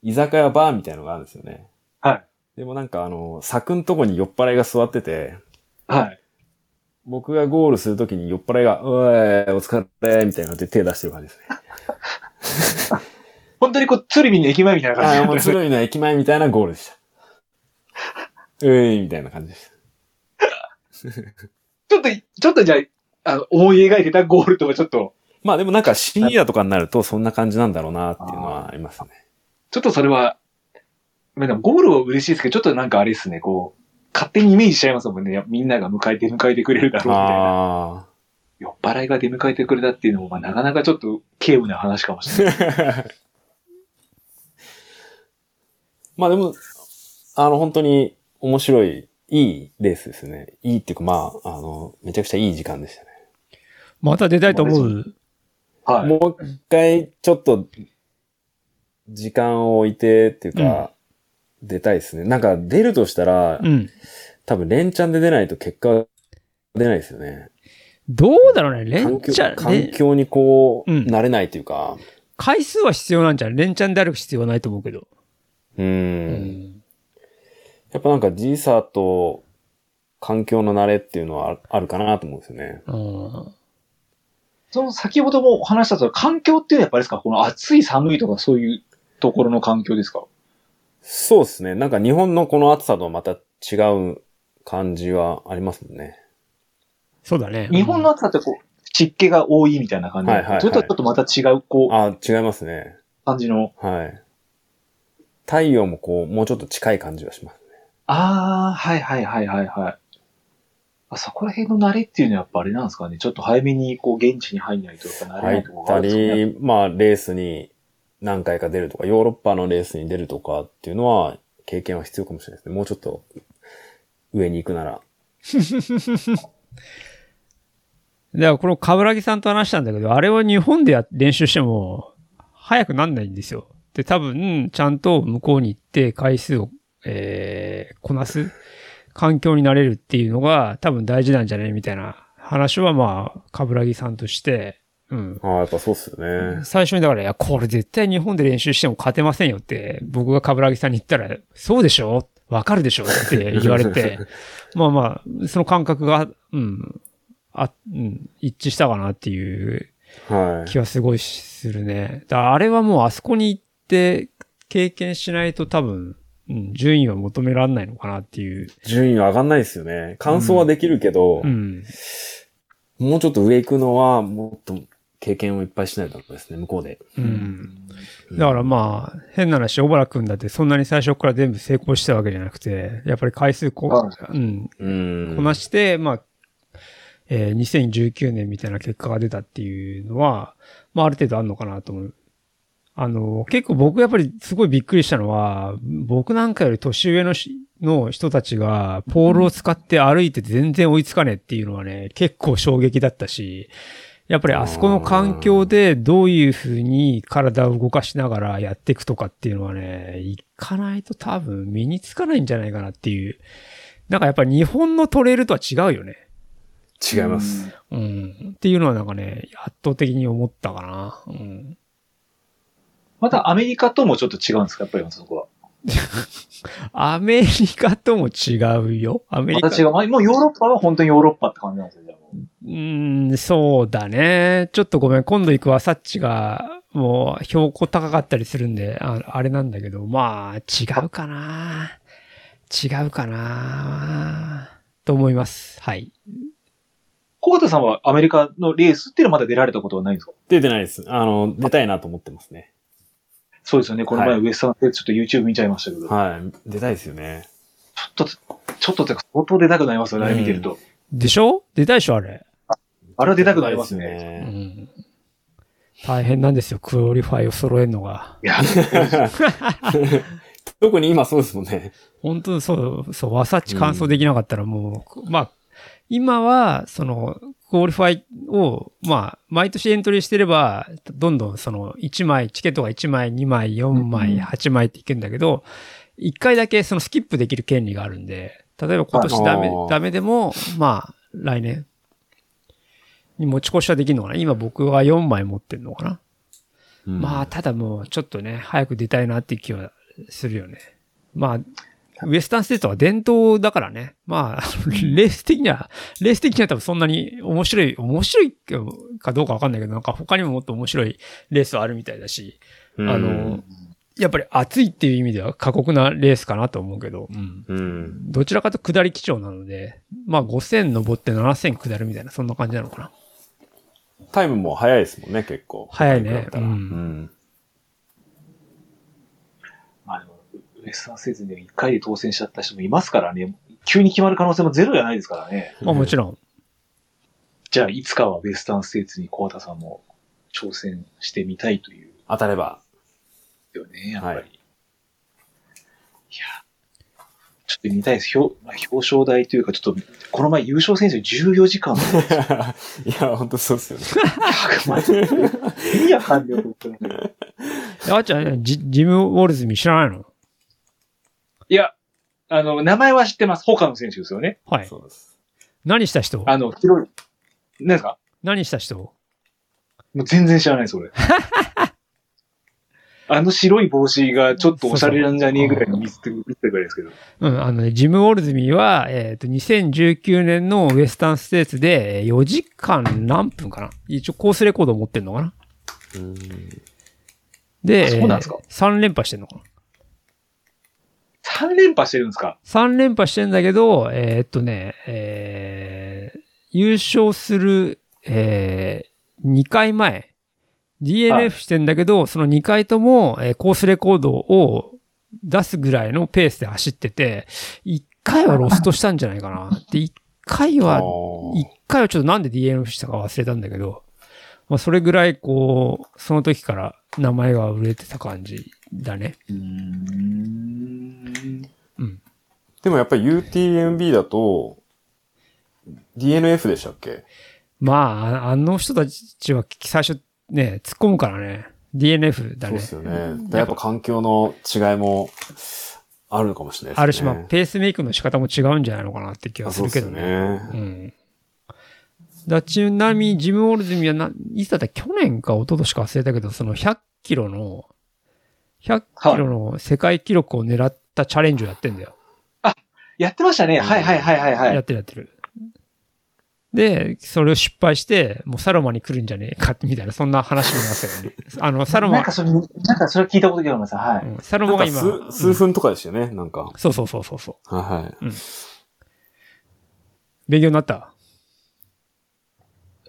居酒屋バーみたいなのがあるんですよね。はい。でもなんかあの、柵んとこに酔っ払いが座ってて、はい。僕がゴールするときに酔っ払いが、おい、お疲れ、みたいな感じで手出してる感じですね。本当にこう、鶴見の駅前みたいな感じああ、もう鶴見の駅前みたいなゴールでした。うい、みたいな感じでした。ちょっと、ちょっとじゃあ、あの、思い描いてたゴールとかちょっと、まあでもなんか深夜とかになるとそんな感じなんだろうなっていうのはありますね。ちょっとそれは、まあでもゴールは嬉しいですけど、ちょっとなんかあれですね、こう、勝手にイメージしちゃいますもんね。みんなが迎えて、迎えてくれるだろうみたいな。酔っ払いが出迎えてくれたっていうのも、まあなかなかちょっと軽無な話かもしれない。まあでも、あの本当に面白い、いいレースですね。いいっていうかまあ、あの、めちゃくちゃいい時間でしたね。また出たいと思う。はい。もう一回ちょっと、時間を置いてっていうか、出たいですね。なんか出るとしたら、うん。多分連チャンで出ないと結果は出ないですよね。どうだろうね。連チャン、環ね境にこう、うん慣れないというか、回数は必要なんじゃん。連チャンである必要はないと思うけど。う。うんん。やっぱなんかサーと環境の慣れっていうのはああるかなと思うんですよね。うんその先ほどもお話したと環境っていうのはやっぱりですかこの暑い寒いとかそういうところの環境ですか？そうですね。なんか日本のこの暑さとはまた違う感じはありますもんね。そうだね。日本の暑さってこう、湿気が多いみたいな感じはいはいはいそれとはちょっとまた違う、こう、あ、違いますね。感じの。はい。太陽もこう、もうちょっと近い感じはしますね。ああ、はいはいはいはいはい。あそこら辺の慣れっていうのはやっぱあれなんですかね。ちょっと早めにこう現地に入んないとやっぱ慣れないところがあた。り、まあ、レースに何回か出るとか、ヨーロッパのレースに出るとかっていうのは、経験は必要かもしれないですね。もうちょっと上に行くなら。だからこのカブラギさんと話したんだけど、あれは日本でや練習しても早くなんないんですよ。で、多分、ちゃんと向こうに行って回数を、えー、こなす環境になれるっていうのが多分大事なんじゃないみたいな話はまあ、カブラギさんとして、うん。ああ、やっぱそうっすよね。最初にだから、いや、これ絶対日本で練習しても勝てませんよって、僕がカブラギさんに言ったら、そうでしょ？わかるでしょって言われて、まあまあ、その感覚が、うん、あ、うん、一致したかなっていうはい。気はすごいするね。だからあれはもうあそこに行って経験しないと多分、うん、順位は求められないのかなっていう。順位は上がんないですよね。感想はできるけど、うん。もうちょっと上行くのは、もっと経験をいっぱいしないとですね、向こうで。うん。だからまあ、変な話、小原くんだってそんなに最初から全部成功したわけじゃなくて、やっぱり回数こうん、うん。こなして、まあ、えー2019年みたいな結果が出たっていうのは、まあある程度あるのかなと思う。あの、結構僕やっぱりすごいびっくりしたのは、僕なんかより年上のしの人たちがポールを使って歩いて全然追いつかねえっていうのはね、結構衝撃だったし、やっぱりあそこの環境でどういうふうに体を動かしながらやっていくとかっていうのはね、いかないと多分身につかないんじゃないかなっていう。なんかやっぱり日本のトレイルとは違うよね。違います。うん。っていうのはなんかね、圧倒的に思ったかな。うん。またアメリカともちょっと違うんですか？やっぱりそこは。アメリカとも違うよ。アメリカ。また違う。まあもうヨーロッパは本当にヨーロッパって感じなんですよ、じゃあもうん、そうだね。ちょっとごめん。今度行くアサッチが、もう標高高かったりするんで、ああれなんだけど、まあ、違うかな。違うかな。と思います。はい。小形さんはアメリカのレースっていうのはまだ出られたことはないんですか？出てないです。あの、出たいなと思ってますね。そうですよね。この前はいウエスタンでちょっと YouTube 見ちゃいましたけど。はい。出たいですよね。ちょっと、ちょっとってか相当出たくなりますよね、あれ見てると。でしょ？出たいでしょあれ。あれは出たくなりますね。うん。大変なんですよ。クオリファイを揃えるのが。いや、特に今そうですもんね。本当にそう、そう、ワサッチ完走できなかったらもう、まあ、今は、その、クオリファイを、まあ、毎年エントリーしてれば、どんどんその、1枚、チケットが1枚、2枚、4枚、うん8枚っていけるんだけど、1回だけそのスキップできる権利があるんで、例えば今年ダメダメでも、まあ、来年に持ち越しはできるのかな。今僕は4枚持ってるのかな。まあ、ただもう、ちょっとね、早く出たいなっていう気はするよね。まあ、ウエスタンステートは伝統だからね。まあ、レース的には、レース的には多分そんなに面白い、面白いかどうかわかんないけど、なんか他にももっと面白いレースはあるみたいだし、うんあの、やっぱり熱いっていう意味では過酷なレースかなと思うけど、うん。うん。どちらかと下り基調なので、まあ5000登って7000下るみたいな、そんな感じなのかな。タイムも早いですもんね、結構。早いねうんうん。まあでも、ウエスタンステーツで1回で当選しちゃった人もいますからね。急に決まる可能性もゼロじゃないですからね。まあもちろん。じゃあ、いつかはウエスタンステーツに小畑さんも挑戦してみたいという当たれば。よね、やっぱり。はいい、や、ちょっと見たいです。表まあ表彰台というか、ちょっと、この前優勝選手14時間も いや、本当そうですよね。100万。意味わかんないよ、本当にえあっちゃん、ジジム・ウォルズミ知らないの？いや、あの、名前は知ってます。他の選手ですよね。はい。そうです。何した人？あの、広い。何ですか？何した人？もう全然知らないです、俺。あの白い帽子がちょっとおしゃれなんじゃねえぐらいの見せて、見せてぐらいですけど。うん、あのね、ジム・ウォルズミは、えっ、と、2019年のウエスタンステーツで4時間何分かな一応コースレコードを持ってんのかなうん。で、あそうなんですか？3連覇してんのかな3連覇してるんですか ?3 連覇してんだけど、えーっとね、えー優勝する、えー2回前、はい DNF してんだけど、その2回とも、えーコースレコードを出すぐらいのペースで走ってて、1回はロストしたんじゃないかな。で、1回は、あー1回はちょっとなんで DNF したか忘れたんだけど、まあそれぐらいこう、その時から名前が売れてた感じだね。うーん。うん。でもやっぱり UTMB だと、DNF でしたっけ？まあ、あの人たちは最初ね、突っ込むからね。DNF だね。そうですよね。やっぱ環境の違いもあるのかもしれないですね。あるし、まあ、ペースメイクの仕方も違うんじゃないのかなって気がするけどね。あそうですよね。うん。だちなみに、ジム・ウォルズミはな、いつだった去年か一昨年か忘れたけど、その100キロの、100キロの世界記録を狙ったチャレンジをやってんだよ。やってましたね。はいはいはいはいはい。やってるやってる。で、それを失敗して、もうサロマに来るんじゃねえか、みたいな、そんな話もいますよね。あの、サロマなんか、それ、なんかそれ聞いたことがあります。はい。うんサロなんマが今、か数、数分とかでしたよね、なんか。そうそうそうそうそう。はいはい。勉強になった？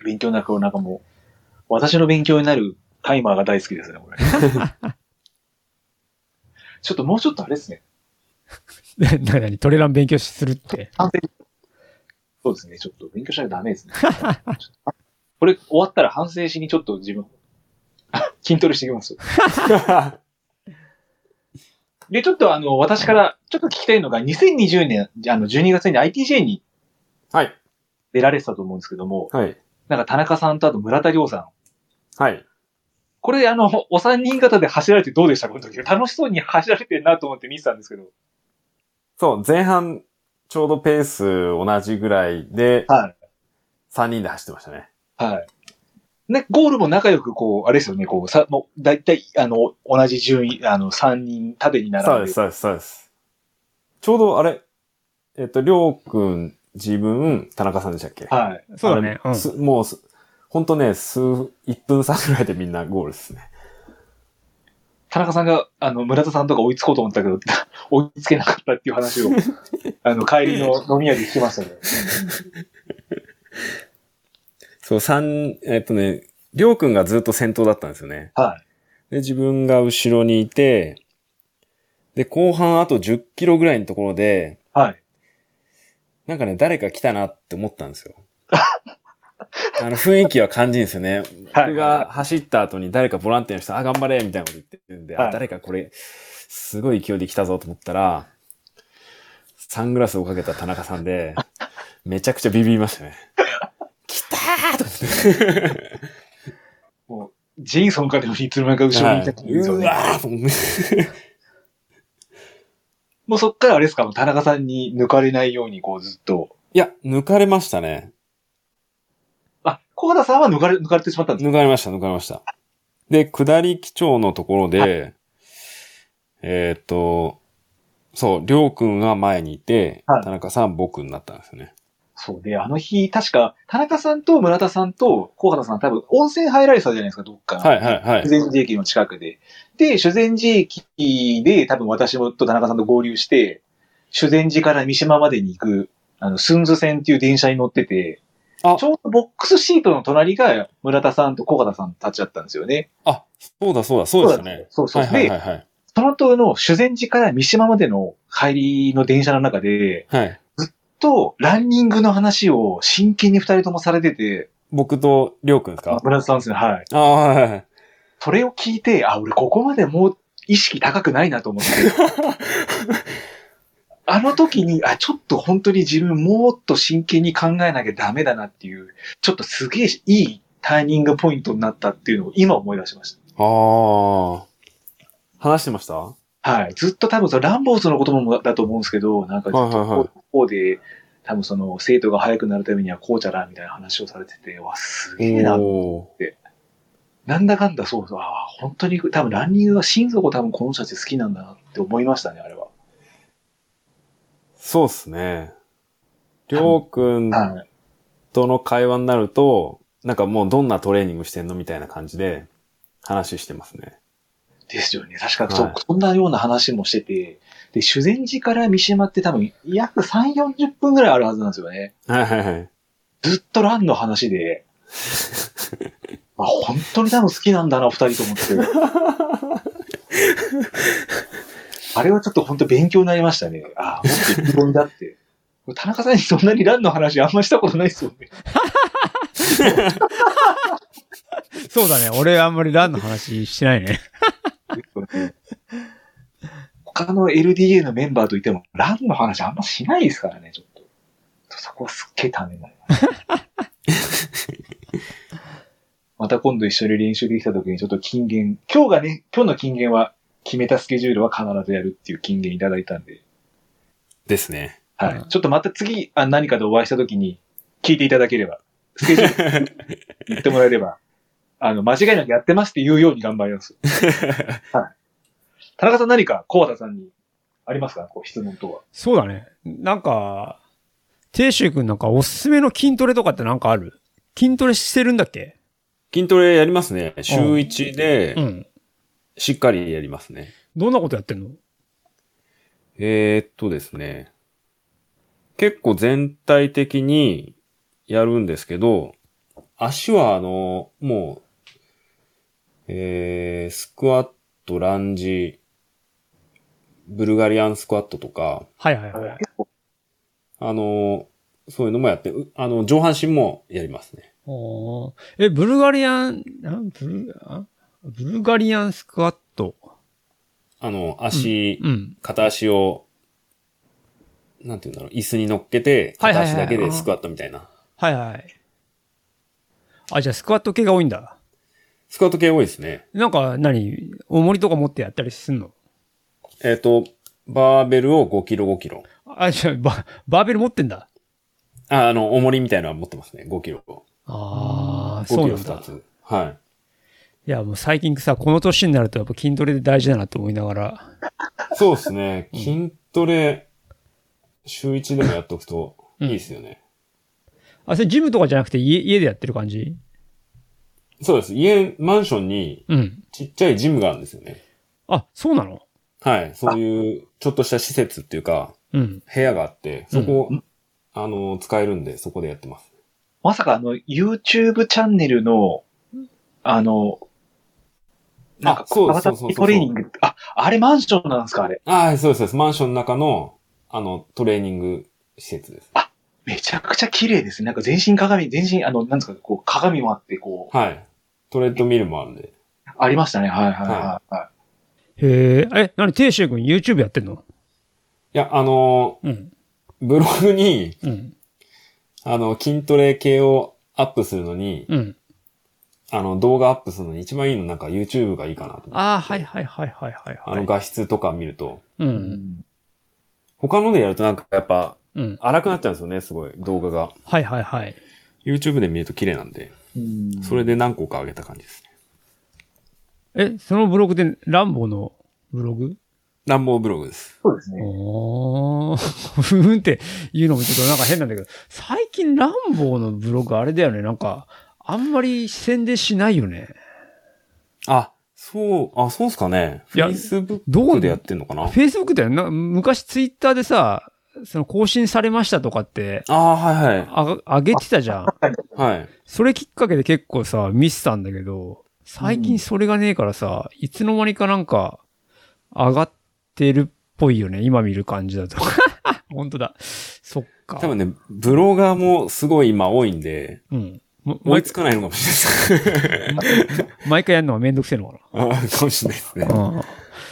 勉強になるなんかもう、私の勉強になるタイマーが大好きですね、これ。ちょっともうちょっとあれですね。な、なに、トレラン勉強するって。反省。そうですね。ちょっと勉強しないとダメですね。これ終わったら反省しにちょっと自分、筋トレしてきます。で、ちょっとあの、私からちょっと聞きたいのが、2020年、あの、12月に ITJ にはい。出られてたと思うんですけども、はい。なんか田中さんとあと村田亮さん。はい。これあの、お三人方で走られてどうでした？この時。楽しそうに走られてるなと思って見てたんですけど。そう、前半、ちょうどペース同じぐらいで、はい。3人で走ってましたね。はい。ね、ゴールも仲良くこう、あれですよね、こう、さ、もう、だいたい、あの、同じ順位、あの、三人縦に並んで。そうです、そうです、そうです。ちょうどあれ、えっと、りょうくん、自分、田中さんでしたっけ？はい。そうだね。うん。もうす、ほんとね、数、1分差ぐらいでみんなゴールですね。田中さんが、あの、村田さんとか追いつこうと思ったけど、追いつけなかったっていう話を、あの、帰りの飲み屋で聞きましたね。そう、三、えっとね、りょうくんがずっと先頭だったんですよね。はい。で、自分が後ろにいて、で、後半あと10キロぐらいのところで、はい。なんかね、誰か来たなって思ったんですよ。あの、雰囲気は感じるんですよね。はい僕が走った後に誰かボランティアの人、あ、頑張れみたいなこと言ってるんで、はいあ、誰かこれ、すごい勢いで来たぞと思ったら、サングラスをかけた田中さんで、めちゃくちゃビビりましたね。来たーと思って。もう、ジェイソンかでもいつの間にか後ろにいたんですよね。うわーと思って。もうそっからあれですか、田中さんに抜かれないように、こうずっと。いや、抜かれましたね。あ、小田さんは抜かれ、抜かれてしまったんです抜かれました、抜かれました。で、下り基調のところで、えーっと、そう、りょうくんが前にいて、はい田中さん僕になったんですよね。そうで、あの日、確か、田中さんと村田さんと小畑さん多分温泉入られてたじゃないですか、どっか。はいはいはい修。善寺駅の近くで。で、修善寺駅で多分私もと田中さんと合流して、修善寺から三島までに行く、あの、寸津線っていう電車に乗ってて、あちょうどボックスシートの隣が村田さんと小畑さんたちだったんですよね。あ、そうだそうだ、そうでしたね。そうそう。で。その後の修善寺から三島までの帰りの電車の中で、はい。と、ランニングの話を真剣に二人ともされてて、僕とりょうくんですか？村田さんですね、はい。ああ、はい。それを聞いて、あ、俺ここまでもう意識高くないなと思って。あの時に、あ、ちょっと本当に自分もっと真剣に考えなきゃダメだなっていう、ちょっとすげえいいターニングポイントになったっていうのを今思い出しましああ。話してました？はた。はい。ずっと多分そのランボーズのこともだと思うんですけど、なんかずっとはいはいはいこうで、多分その生徒が速くなるためにはこうちゃらみたいな話をされてて、わ、すげえな。おーなんだかんだそうそう、ああ、本当に多分ランニングが心底多分この人たち好きなんだなって思いましたね、あれは。そうっすね。りょうくんはい。との会話になると、なんかもうどんなトレーニングしてんのみたいな感じで話してますね。ですよね。確かそ、はいそんなような話もしてて、で、修善寺から三島って多分約3、40分ぐらいあるはずなんですよね。はいはいはい。ずっとランの話で、あ、本当に多分好きなんだな、二人と思って。あれはちょっと本当勉強になりましたね。あ、もっと意気込みだって。田中さんにそんなにランの話あんましたことないですよね。そうだね。俺あんまりランの話してないね。他の LDA のメンバーといても、ランの話あんましないですからね、ちょっと。そこはすっげえためになります。また今度一緒に練習できた時にちょっと金言、今日がね、今日の金言は決めたスケジュールは必ずやるっていう金言いただいたんで、ですね。はい。うんちょっとまた次あ何かでお会いした時に聞いていただければ、スケジュール 言ってもらえれば、あの、間違いなくやってますって言うように頑張ります。田中さん何か小畑さんにありますか？こう質問とは。そうだね。なんか、ていしゅうくんなんかおすすめの筋トレとかってなんかある？筋トレしてるんだっけ？筋トレやりますね。週1うで、ん。しっかりやりますね。どんなことやってんの？えー、っとですね。結構全体的にやるんですけど、足はあの、もう、えー、スクワット、ランジ、ブルガリアンスクワットとか、はいはいはい。あの、そういうのもやって、うあの、上半身もやりますね。おーえ、ブルガリアン、なんブルあ？ブルガリアンスクワット。あの、足、うん。片足を、なんていうんだろう、椅子に乗っけて、はいはいはい片足だけでスクワットみたいな。はいはい。あ、じゃあスクワット系が多いんだ。スクワット系多いですね。なんか何、重りとか持ってやったりすんの？えっ、と、バーベルを5キロ5キロ。あ、じゃあバ、バーベル持ってんだ。あ、あの、重りみたいなのは持ってますね。5キロ。ああ、5キロそうなんだ2。つ。はい。いや、もう最近さ、この年になるとやっぱ筋トレで大事だなと思いながら。そうですね。筋トレ、週1でもやっとくといいですよね。あ、それジムとかじゃなくて家、家でやってる感じ？そうです。家、マンションにうん。ちっちゃいジムがあるんですよね。あ、そうなの？はい。そういう、ちょっとした施設っていうか、うん。部屋があって、そこ、うんあの、使えるんで、そこでやってます。まさかあの、YouTube チャンネルの、あの、なんかあ、そうアバタそうそトレーニング、あ、あれマンションなんですかあれ。ああ、そうですそうです。マンションの中の、あの、トレーニング施設です。めちゃくちゃ綺麗ですね。なんか全身鏡、全身、あの、なんですか、こう、鏡もあって、こう、はい。トレッドミルもあるんで。ありましたね。はいはいはい。はい、へえ、え、なに、ていしゅうくん YouTube やってんの？いや、あのうん。ブログに、うん。あの、筋トレ系をアップするのに、うん。あの、動画アップするのに一番いいのなんか YouTube がいいかなと思って。ああ、はいはいはいはいはいあのはい。画質とか見ると。う。うん他のでやるとなんかやっぱうん。荒くなっちゃうんですよね、すごい、動画が。はいはいはい。YouTube で見ると綺麗なんで、うんそれで何個か上げた感じですね。え、そのブログで、ランボーのブログ？乱暴ブログです。そうですね。おー。ふーんって言うのもちょっとなんか変なんだけど、最近ランボーのブログあれだよね。なんか、あんまり宣伝しないよね。あ、そう、あ、そうっすかね。いや Facebook でやってんのかな？Facebook だよな。昔ツイッターでさ、その更新されましたとかって、ああ、はいはい。あが、上げてたじゃん。はい。それきっかけで結構さ、見せたんだけど、最近それがねえからさ、いつの間にかなんか、上がってるっぽいよね。今見る感じだと。本当だ。そっか。多分ね、ブロガーもすごい今多いんで、うん。も追いつかないのかもしれないです。毎回やるのはめんどくせえのかあーかもしれないですね。な。うん。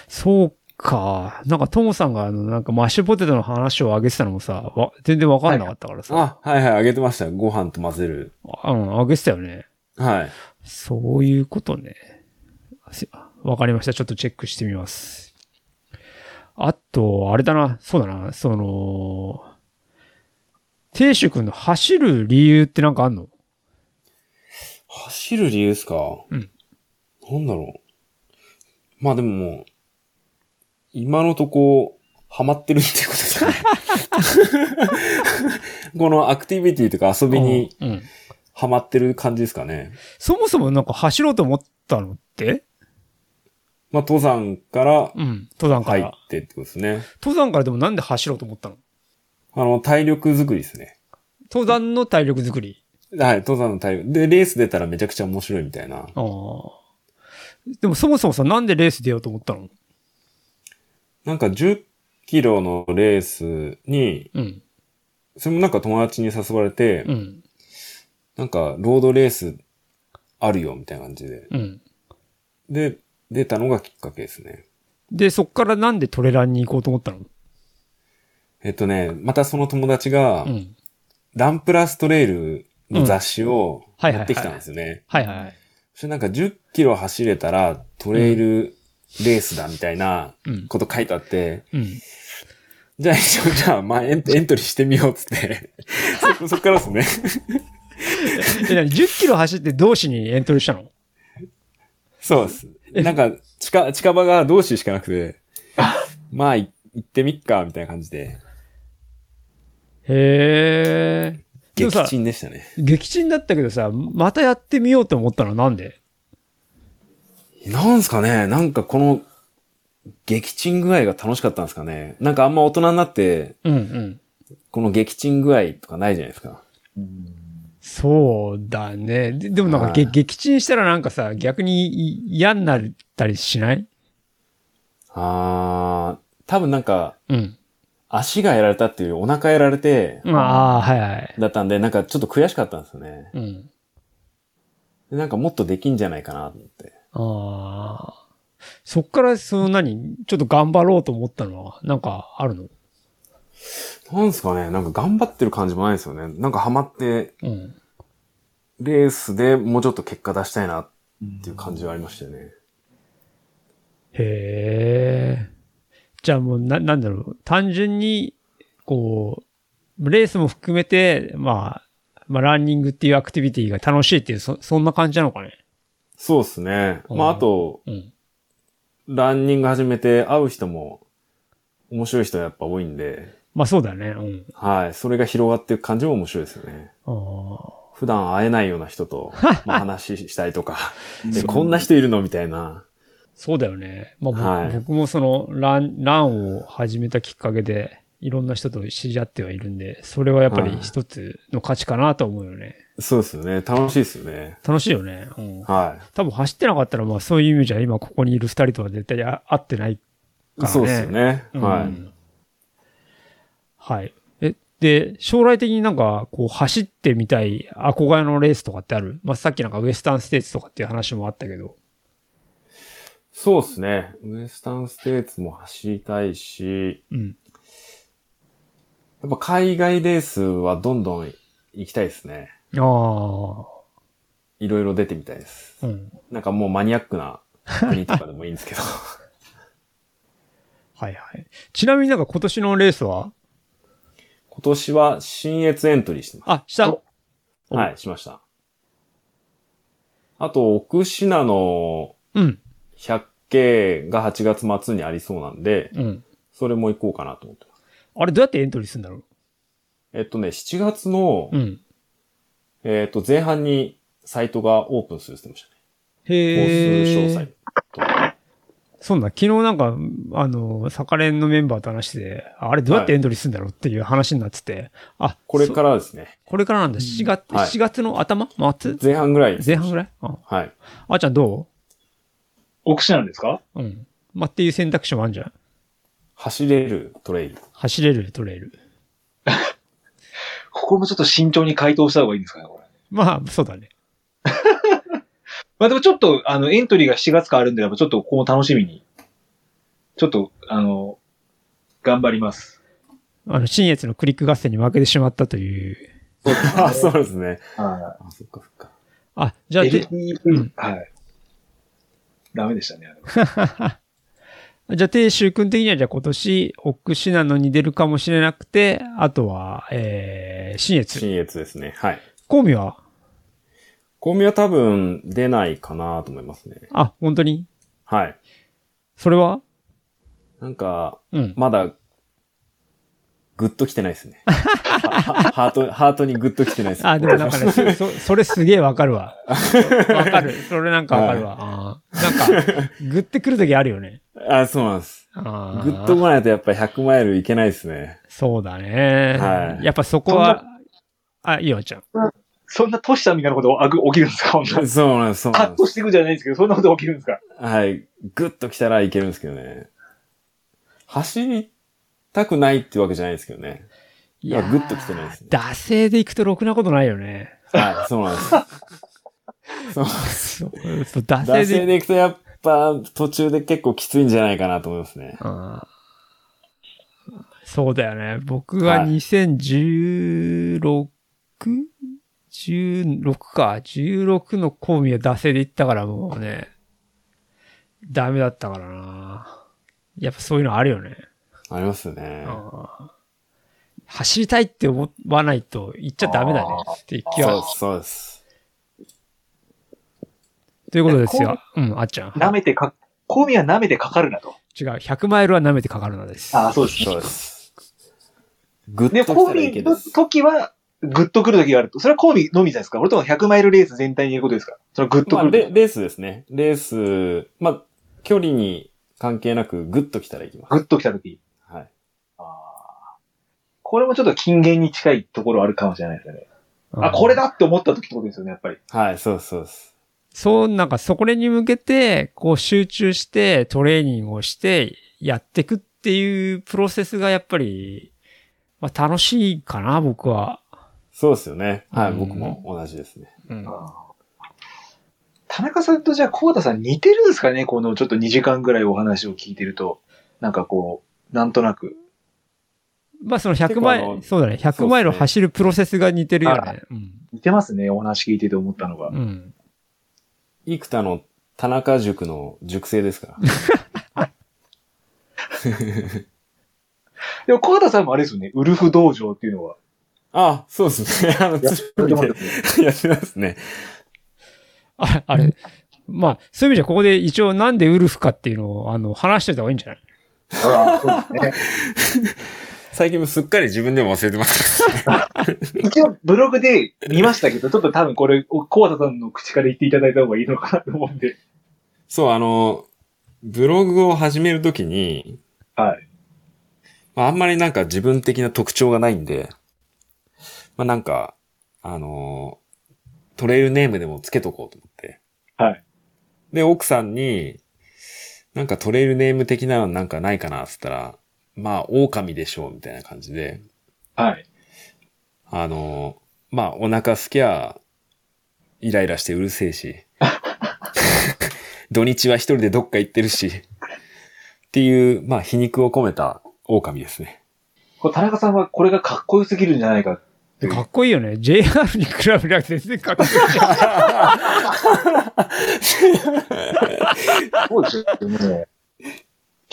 そうか。なんか、トモさんがあの、なんかマッシュポテトの話を上げてたのもさ、わ全然わかんなかったからさ。あ、はいはい、あげてました。ご飯と混ぜる。うん、上げてたよね。はい。そういうことね。すわかりました。ちょっとチェックしてみます。あと、あれだな。そうだな。その、亭主君の走る理由ってなんかあんの？走る理由ですか？うん。なんだろう。まあでももう、今のとこ、ハマってるっていうことですかね。このアクティビティとか遊びにうん。ハマってる感じですかね。そもそもなんか走ろうと思ったのって？まあ登山からうん。登山から。入ってってことですね。登山からでもなんで走ろうと思ったの？あの、体力作りですね。登山の体力作り。はい、登山の体力。で、レース出たらめちゃくちゃ面白いみたいな。ああ。でもそもそもさ、なんでレース出ようと思ったの？なんか10キロのレースに、うん。それもなんか友達に誘われて、うん。なんかロードレースあるよみたいな感じで。うん。で、出たのがきっかけですね。で、そっからなんでトレランに行こうと思ったの？えっとね、またその友達が、うん。ランプラストレイルの雑誌を持ってきたんですよね。はいはいはい。そしてなんか10キロ走れたらトレイルレースだみたいなうん。こと書いてあって、うん。じゃあ一応じゃあまあエンエントリーしてみようっつって。そ、そっからですね。え、なに ?10 キロ走って同志にエントリーしたの？そうです。なんか近、近場が同士しかなくて、まあい行ってみっかみたいな感じで。へえ。激さ、鎮でしたね。撃沈だったけどさ、またやってみようと思ったのはなんで？なんすかね？なんかこの、激鎮具合が楽しかったんですかね？なんかあんま大人になって、うんうん。この激鎮具合とかないじゃないですか。そうだね。ででもなんか、げはい撃沈したらなんかさ、逆にい嫌になったりしない？あー、多分なんか、うん。足がやられたっていうお腹やられて、まあ、はいはい。だったんで、なんかちょっと悔しかったんですよね。うん。でなんかもっとできんじゃないかなと思って。ああ。そっから、その何ちょっと頑張ろうと思ったのは、なんかあるの？なんすかねなんか頑張ってる感じもないですよね。なんかハマって、うん。レースでもうちょっと結果出したいなっていう感じはありましたよね。へえ。じゃあもう、な、なんだろう。単純に、こう、レースも含めて、まあ、まあ、ランニングっていうアクティビティが楽しいっていう、そ、そんな感じなのかね。そうですね。まああと、うん。ランニング始めて会う人も面白い人やっぱ多いんで、まあそうだね。うん。はい。それが広がっていく感じも面白いですよね。普段会えないような人と、まあ、話したりとか、でこんな人いるのみたいな。そうだよね。まあ、ぼはい僕もその、ラン、ランを始めたきっかけで、いろんな人と知り合ってはいるんで、それはやっぱりはい一つの価値かなと思うよね。そうですよね。楽しいですよね。楽しいよね。うん。は多分走ってなかったら、まあそういう意味じゃ今ここにいる二人とは絶対あ会ってないからね。い。そうですよね。うんはい。はい。え、で、将来的になんか、こう、走ってみたい憧れのレースとかってある？まあ、さっきなんかウエスタンステーツとかっていう話もあったけど。そうですね。ウエスタンステーツも走りたいし、うん。やっぱ海外レースはどんどん行きたいですね。ああ。いろいろ出てみたいです。うん。なんかもうマニアックな国とかでもいいんですけど。はいはい。ちなみになんか今年のレースは？今年は新越エントリーしてまあ、した。はい、しました。あと、奥信濃うん。100K が8月末にありそうなんで、うん。それも行こうかなと思ってます。あれどうやってエントリーするんだろう？えっとね、7月の、うん。えっと、前半にサイトがオープンするって言ってましたね。コーへス詳え。細と。そんな、昨日なんか、あの、サカレンのメンバーと話してて、あれどうやってエントリーするんだろうっていう話になってて、あ、そこれからですね。これからなんだ。7月、はい7月の頭？末？前半ぐらい。前半ぐらい？あはい。あーちゃんど奥市なんですか？ううん。まあ、っていう選択肢もあるんじゃん走れるトレイル。走れるトレイル。ここもちょっと慎重に回答した方がいいんですかね、これ。まあ、そうだね。まあでもちょっと、あの、エントリーが7月からあるんで、やっぱちょっとここも楽しみに。ちょっと、あの、頑張ります。あの、新越のクリック合戦に負けてしまったという。あ、そうですね。はあ、そっかそっか。あ、じゃあ、い。で LT うんはい。ダメでしたね、あれ じゃあ、亭主君的には、じゃあ今年、奥信濃に出るかもしれなくて、あとは、えー、新越。新越ですね。はい。コミは？コミは多分出ないかなと思いますね。あ、本当に？はい。それは？なんか、うん。まだ、グッと来てないですね。ハート、ハートにグッと来てないです。あ、でもなんかね、そ そそれすげえわかるわ。わかる。それなんかわかるわ。なんか、グってくるときあるよね。あ、そうなんです。グッと来ないとやっぱり100マイルいけないですね。そうだね。はいやっぱそこは、あ、いいよ、ちゃん。そんなトシさんみたいなことあぐ起きるんですか？そうなんです、そうカなんでットしていくじゃないんですけど、そんなこと起きるんですか？す。はい。グッと来たらいけるんですけどね。走りたくないってわけじゃないですけどね。いや、グッと来てないですね。惰性で行くとろくなことないよね。はい、そうなんです。そう。そう、そう惰惰性で。性で行くとやっぱ途中で結構きついんじゃないかなと思いますね。あーそうだよね。僕がはい2016、16か。16のコーミは惰性で行ったからもうね、ダメだったからな。やっぱそういうのあるよね。ありますよね。走りたいって思わないと行っちゃダメだねっていう気は。そうです、そうです。ということですよ。うん、あっちゃん。舐めてか、コミは舐めてかかるなと。違う。100マイルは舐めてかかるのです。ああ、そうですね。そうです。で、グッとコービーの。時は、グッと来る時があると。それはコービーのみじゃないですか？俺とは100マイルレース全体に言うことですか？そのグッとまあ、来る時。レレースですね。レース、まあ、距離に関係なくグッときたらいきます。グッと来た時。これもちょっと金言に近いところあるかもしれないですよね。あ、これだだって思った時ってことですよね、やっぱり。はい、そうそうです。そう、なんかそこに向けて、こう集中してトレーニングをしてやっていくっていうプロセスがやっぱり、まあ楽しいかな、僕は。そうですよね。はい、うん僕も同じですね。うん。田中さんとじゃあ、コウタさん似てるんですかねこのちょっと2時間ぐらいお話を聞いてると。なんかこう、なんとなく。まあその100結構あのマイル、そうだね、100マイルを走るプロセスが似てるよあね。うん。似てますね、お話聞いてて思ったのが。うん。幾多の田中塾の塾生ですから。でも、コウタさんもあれですよね、ウルフ道場っていうのは。あ、そうですね。あの、やつってますね。やってますね。ああれ、まあ、そういう意味じゃここで一応なんでウルフかっていうのを、あの、話しといた方がいいんじゃない？ああ、そうですね。最近もすっかり自分でも忘れてます。一応、ブログで見ましたけど、ちょっと多分これ、コウタさんの口から言っていただいた方がいいのかなと思うんで。そう、あの、ブログを始めるときに、はい。まあ、あんまりなんか自分的な特徴がないんで、まあなんか、あの、トレイルネームでもつけとこうと思って。はい。で、奥さんに、なんかトレイルネーム的なのなんかないかなって言ったら、まあ、狼でしょう、みたいな感じで、はい。あの、まあ、お腹すきゃ、イライラしてうるせえし、土日は一人でどっか行ってるし、っていう、まあ、皮肉を込めた狼ですね。これ田中さんはこれがかっこよすぎるんじゃないか。かっこいいよね。JR に比べなくて全然かっこいいじ そうですよね。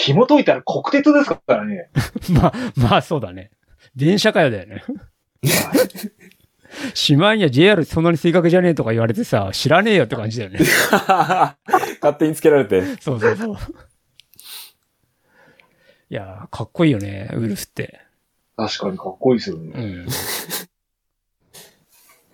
紐解いたら国鉄ですからね。まあ、まあそうだね。電車かよだよね。しまいには JR そんなに正確じゃねえとか言われてさ、知らねえよって感じだよね。勝手につけられて。そうそうそう。いやー、かっこいいよね、ウルフって。確かにかっこいいですよね。うん。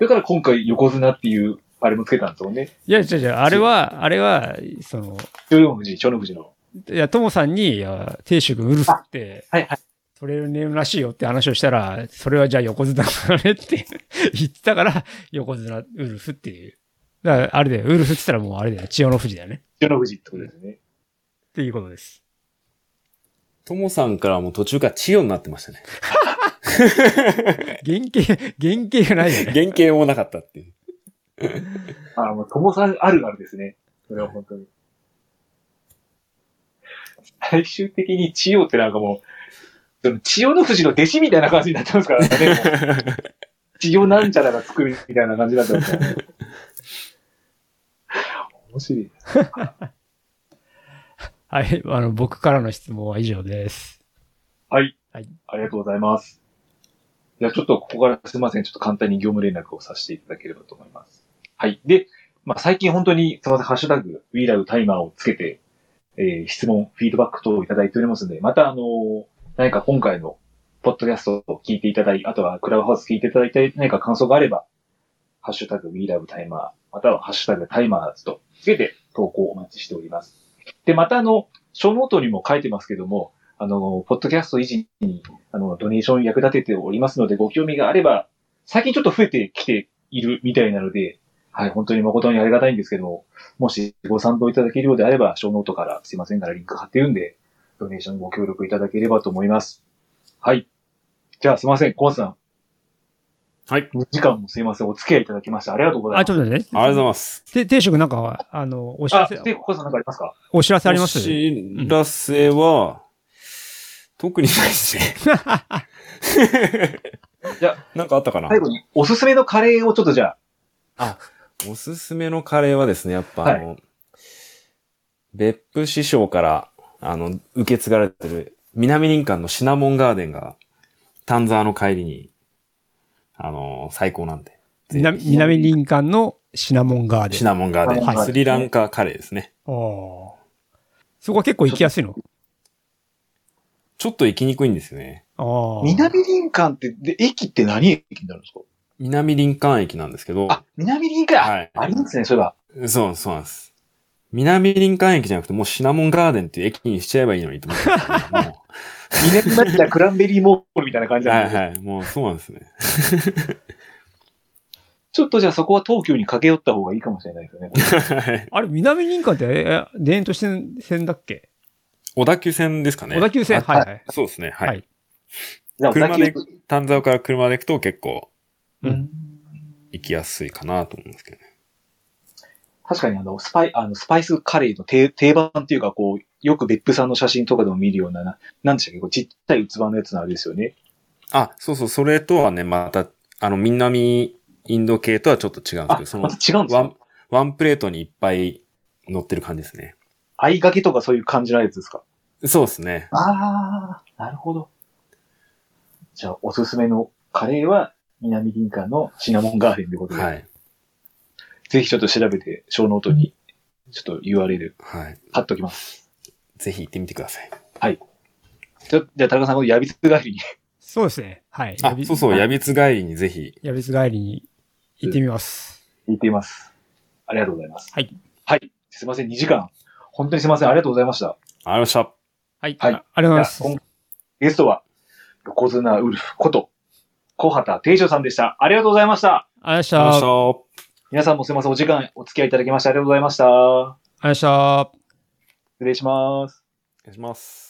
だから今回横綱っていう、あれもつけたんですよね。いや、違う違う、あれは、あれは、その、千代の富士、千代の富士の。いや、ともさんに、いや、亭主君ウルフって、はいはい。トレールネームらしいよって話をしたら、それはじゃあ横綱だねって 言ってたから、横綱ウルフっていう。だから、あれだよ、ウルフって言ったらもうあれだよ、千代の富士だよね。千代の富士ってことですね。っていうことです。ともさんからも途中から千代になってましたね。原型、原型がないよね。原型もなかったっていう。あの、もう友さんあるあるですね。それは本当に。最終的に千代ってなんかもう、その千代の富士の弟子みたいな感じになってますからね。千代なんちゃらが作るみたいな感じになってますからね。面白い。はい、あの、僕からの質問は以上です。はい。はいありがとうございます。じゃあちょっとここからすいません。ちょっと簡単に業務連絡をさせていただければと思います。はい。で、まあ、最近本当にすいません。ハッシュタグ、We Love Timer をつけて、えー質問、フィードバック等をいただいておりますので、またあの何か今回のポッドキャストを聞いていただい、あとはクラブハウス聞いていただいて何か感想があれば、ハッシュタグ We Love Timer、またはハッシュタグタイマーズとつけて投稿をお待ちしております。で、またあの、ショーノートにも書いてますけども、あの、ポッドキャスト維持に、あの、ドネーション役立てておりますので、ご興味があれば、最近ちょっと増えてきているみたいなので、はい、本当に誠にありがたいんですけども、もしご賛同いただけるようであれば、ショーノートからすいませんからリンク貼ってるんで、ドネーションご協力いただければと思います。はい。じゃあすいません、コアさん。はい。2時間もすいません、お付き合いいただきましてありがとうございあ、ます。ちょっと待ってね。ありがとうございます。て定食なんか、あの、お知らあ、せ、で、コアさんなんかありますか？お知らせあります？お知らせは、特にないですね。じゃなんかあったかな？最後に、おすすめのカレーをちょっとじゃあ、おすすめのカレーはですね、やっぱあの、別府師匠から、あの、受け継がれてる、南林間のシナモンガーデンが、丹沢の帰りに、あの、最高なんで。南南林間のシナモンガーデン。シナモンガーデン、はいスリランカカレーですね。あーそこは結構行きやすいの？ちょっと行きにくいんですよね。ああ。南林間って、で、駅って何駅になるんですか？南林間駅なんですけど、あ、南林間、はいありますね、そういえば。そう、そうなんです。南林間駅じゃなくて、もうシナモンガーデンっていう駅にしちゃえばいいのにと思っても 南だったらクランベリーモールみたいな感じうなんで、はいはい。もうそうなんですね。ちょっとじゃあそこは東急に駆け寄った方がいいかもしれないですね。はいあれ、南林間って、え、田園都市線線だっけ？小田急線ですかね。小田急線あはいはい。そうですね。はい。はいじゃあ車で小田急丹沢から車で行くと結構うん行きやすいかなと思うんですけどね。確かにあの、スパイ、あの、スパイスカレーの定定番っていうか、こう、よく別府さんの写真とかでも見るような、ななんでしたっけ、こうちっちゃい器のやつのあれですよね。あ、そうそう、それとはね、また、あの、南インド系とはちょっと違うんですあけど、そ、まのた違うんですか？ワン、ワンプレートにいっぱい乗ってる感じですね。合いがけとかそういう感じのやつですか？そうですね。ああ、なるほど。じゃあ、おすすめのカレーは、南林間のシナモンガーデンということで、はい。ぜひちょっと調べて、小ノートに、ちょっと URL はい。貼っておきます。ぜひ行ってみてください。じゃ、じゃあ、田中さん、このヤビツ帰りに、そうですね。はい。あ、そうそう、ややびつ帰りにぜひ。やびつ帰りに行ってみます。行ってみます。ありがとうございます。はい。はい。すいません、2時間。本当にすいません、ありがとうございました。ありがとうございました。はい。はいあありがとうございますゲストは、横綱ウルフこと、小畑定常さんでした。ありがとうございました。ありがとうございました。皆さんもすいません、お時間お付き合いいただきましてありがとうございました。ありがとうございました。失礼します。お願いします。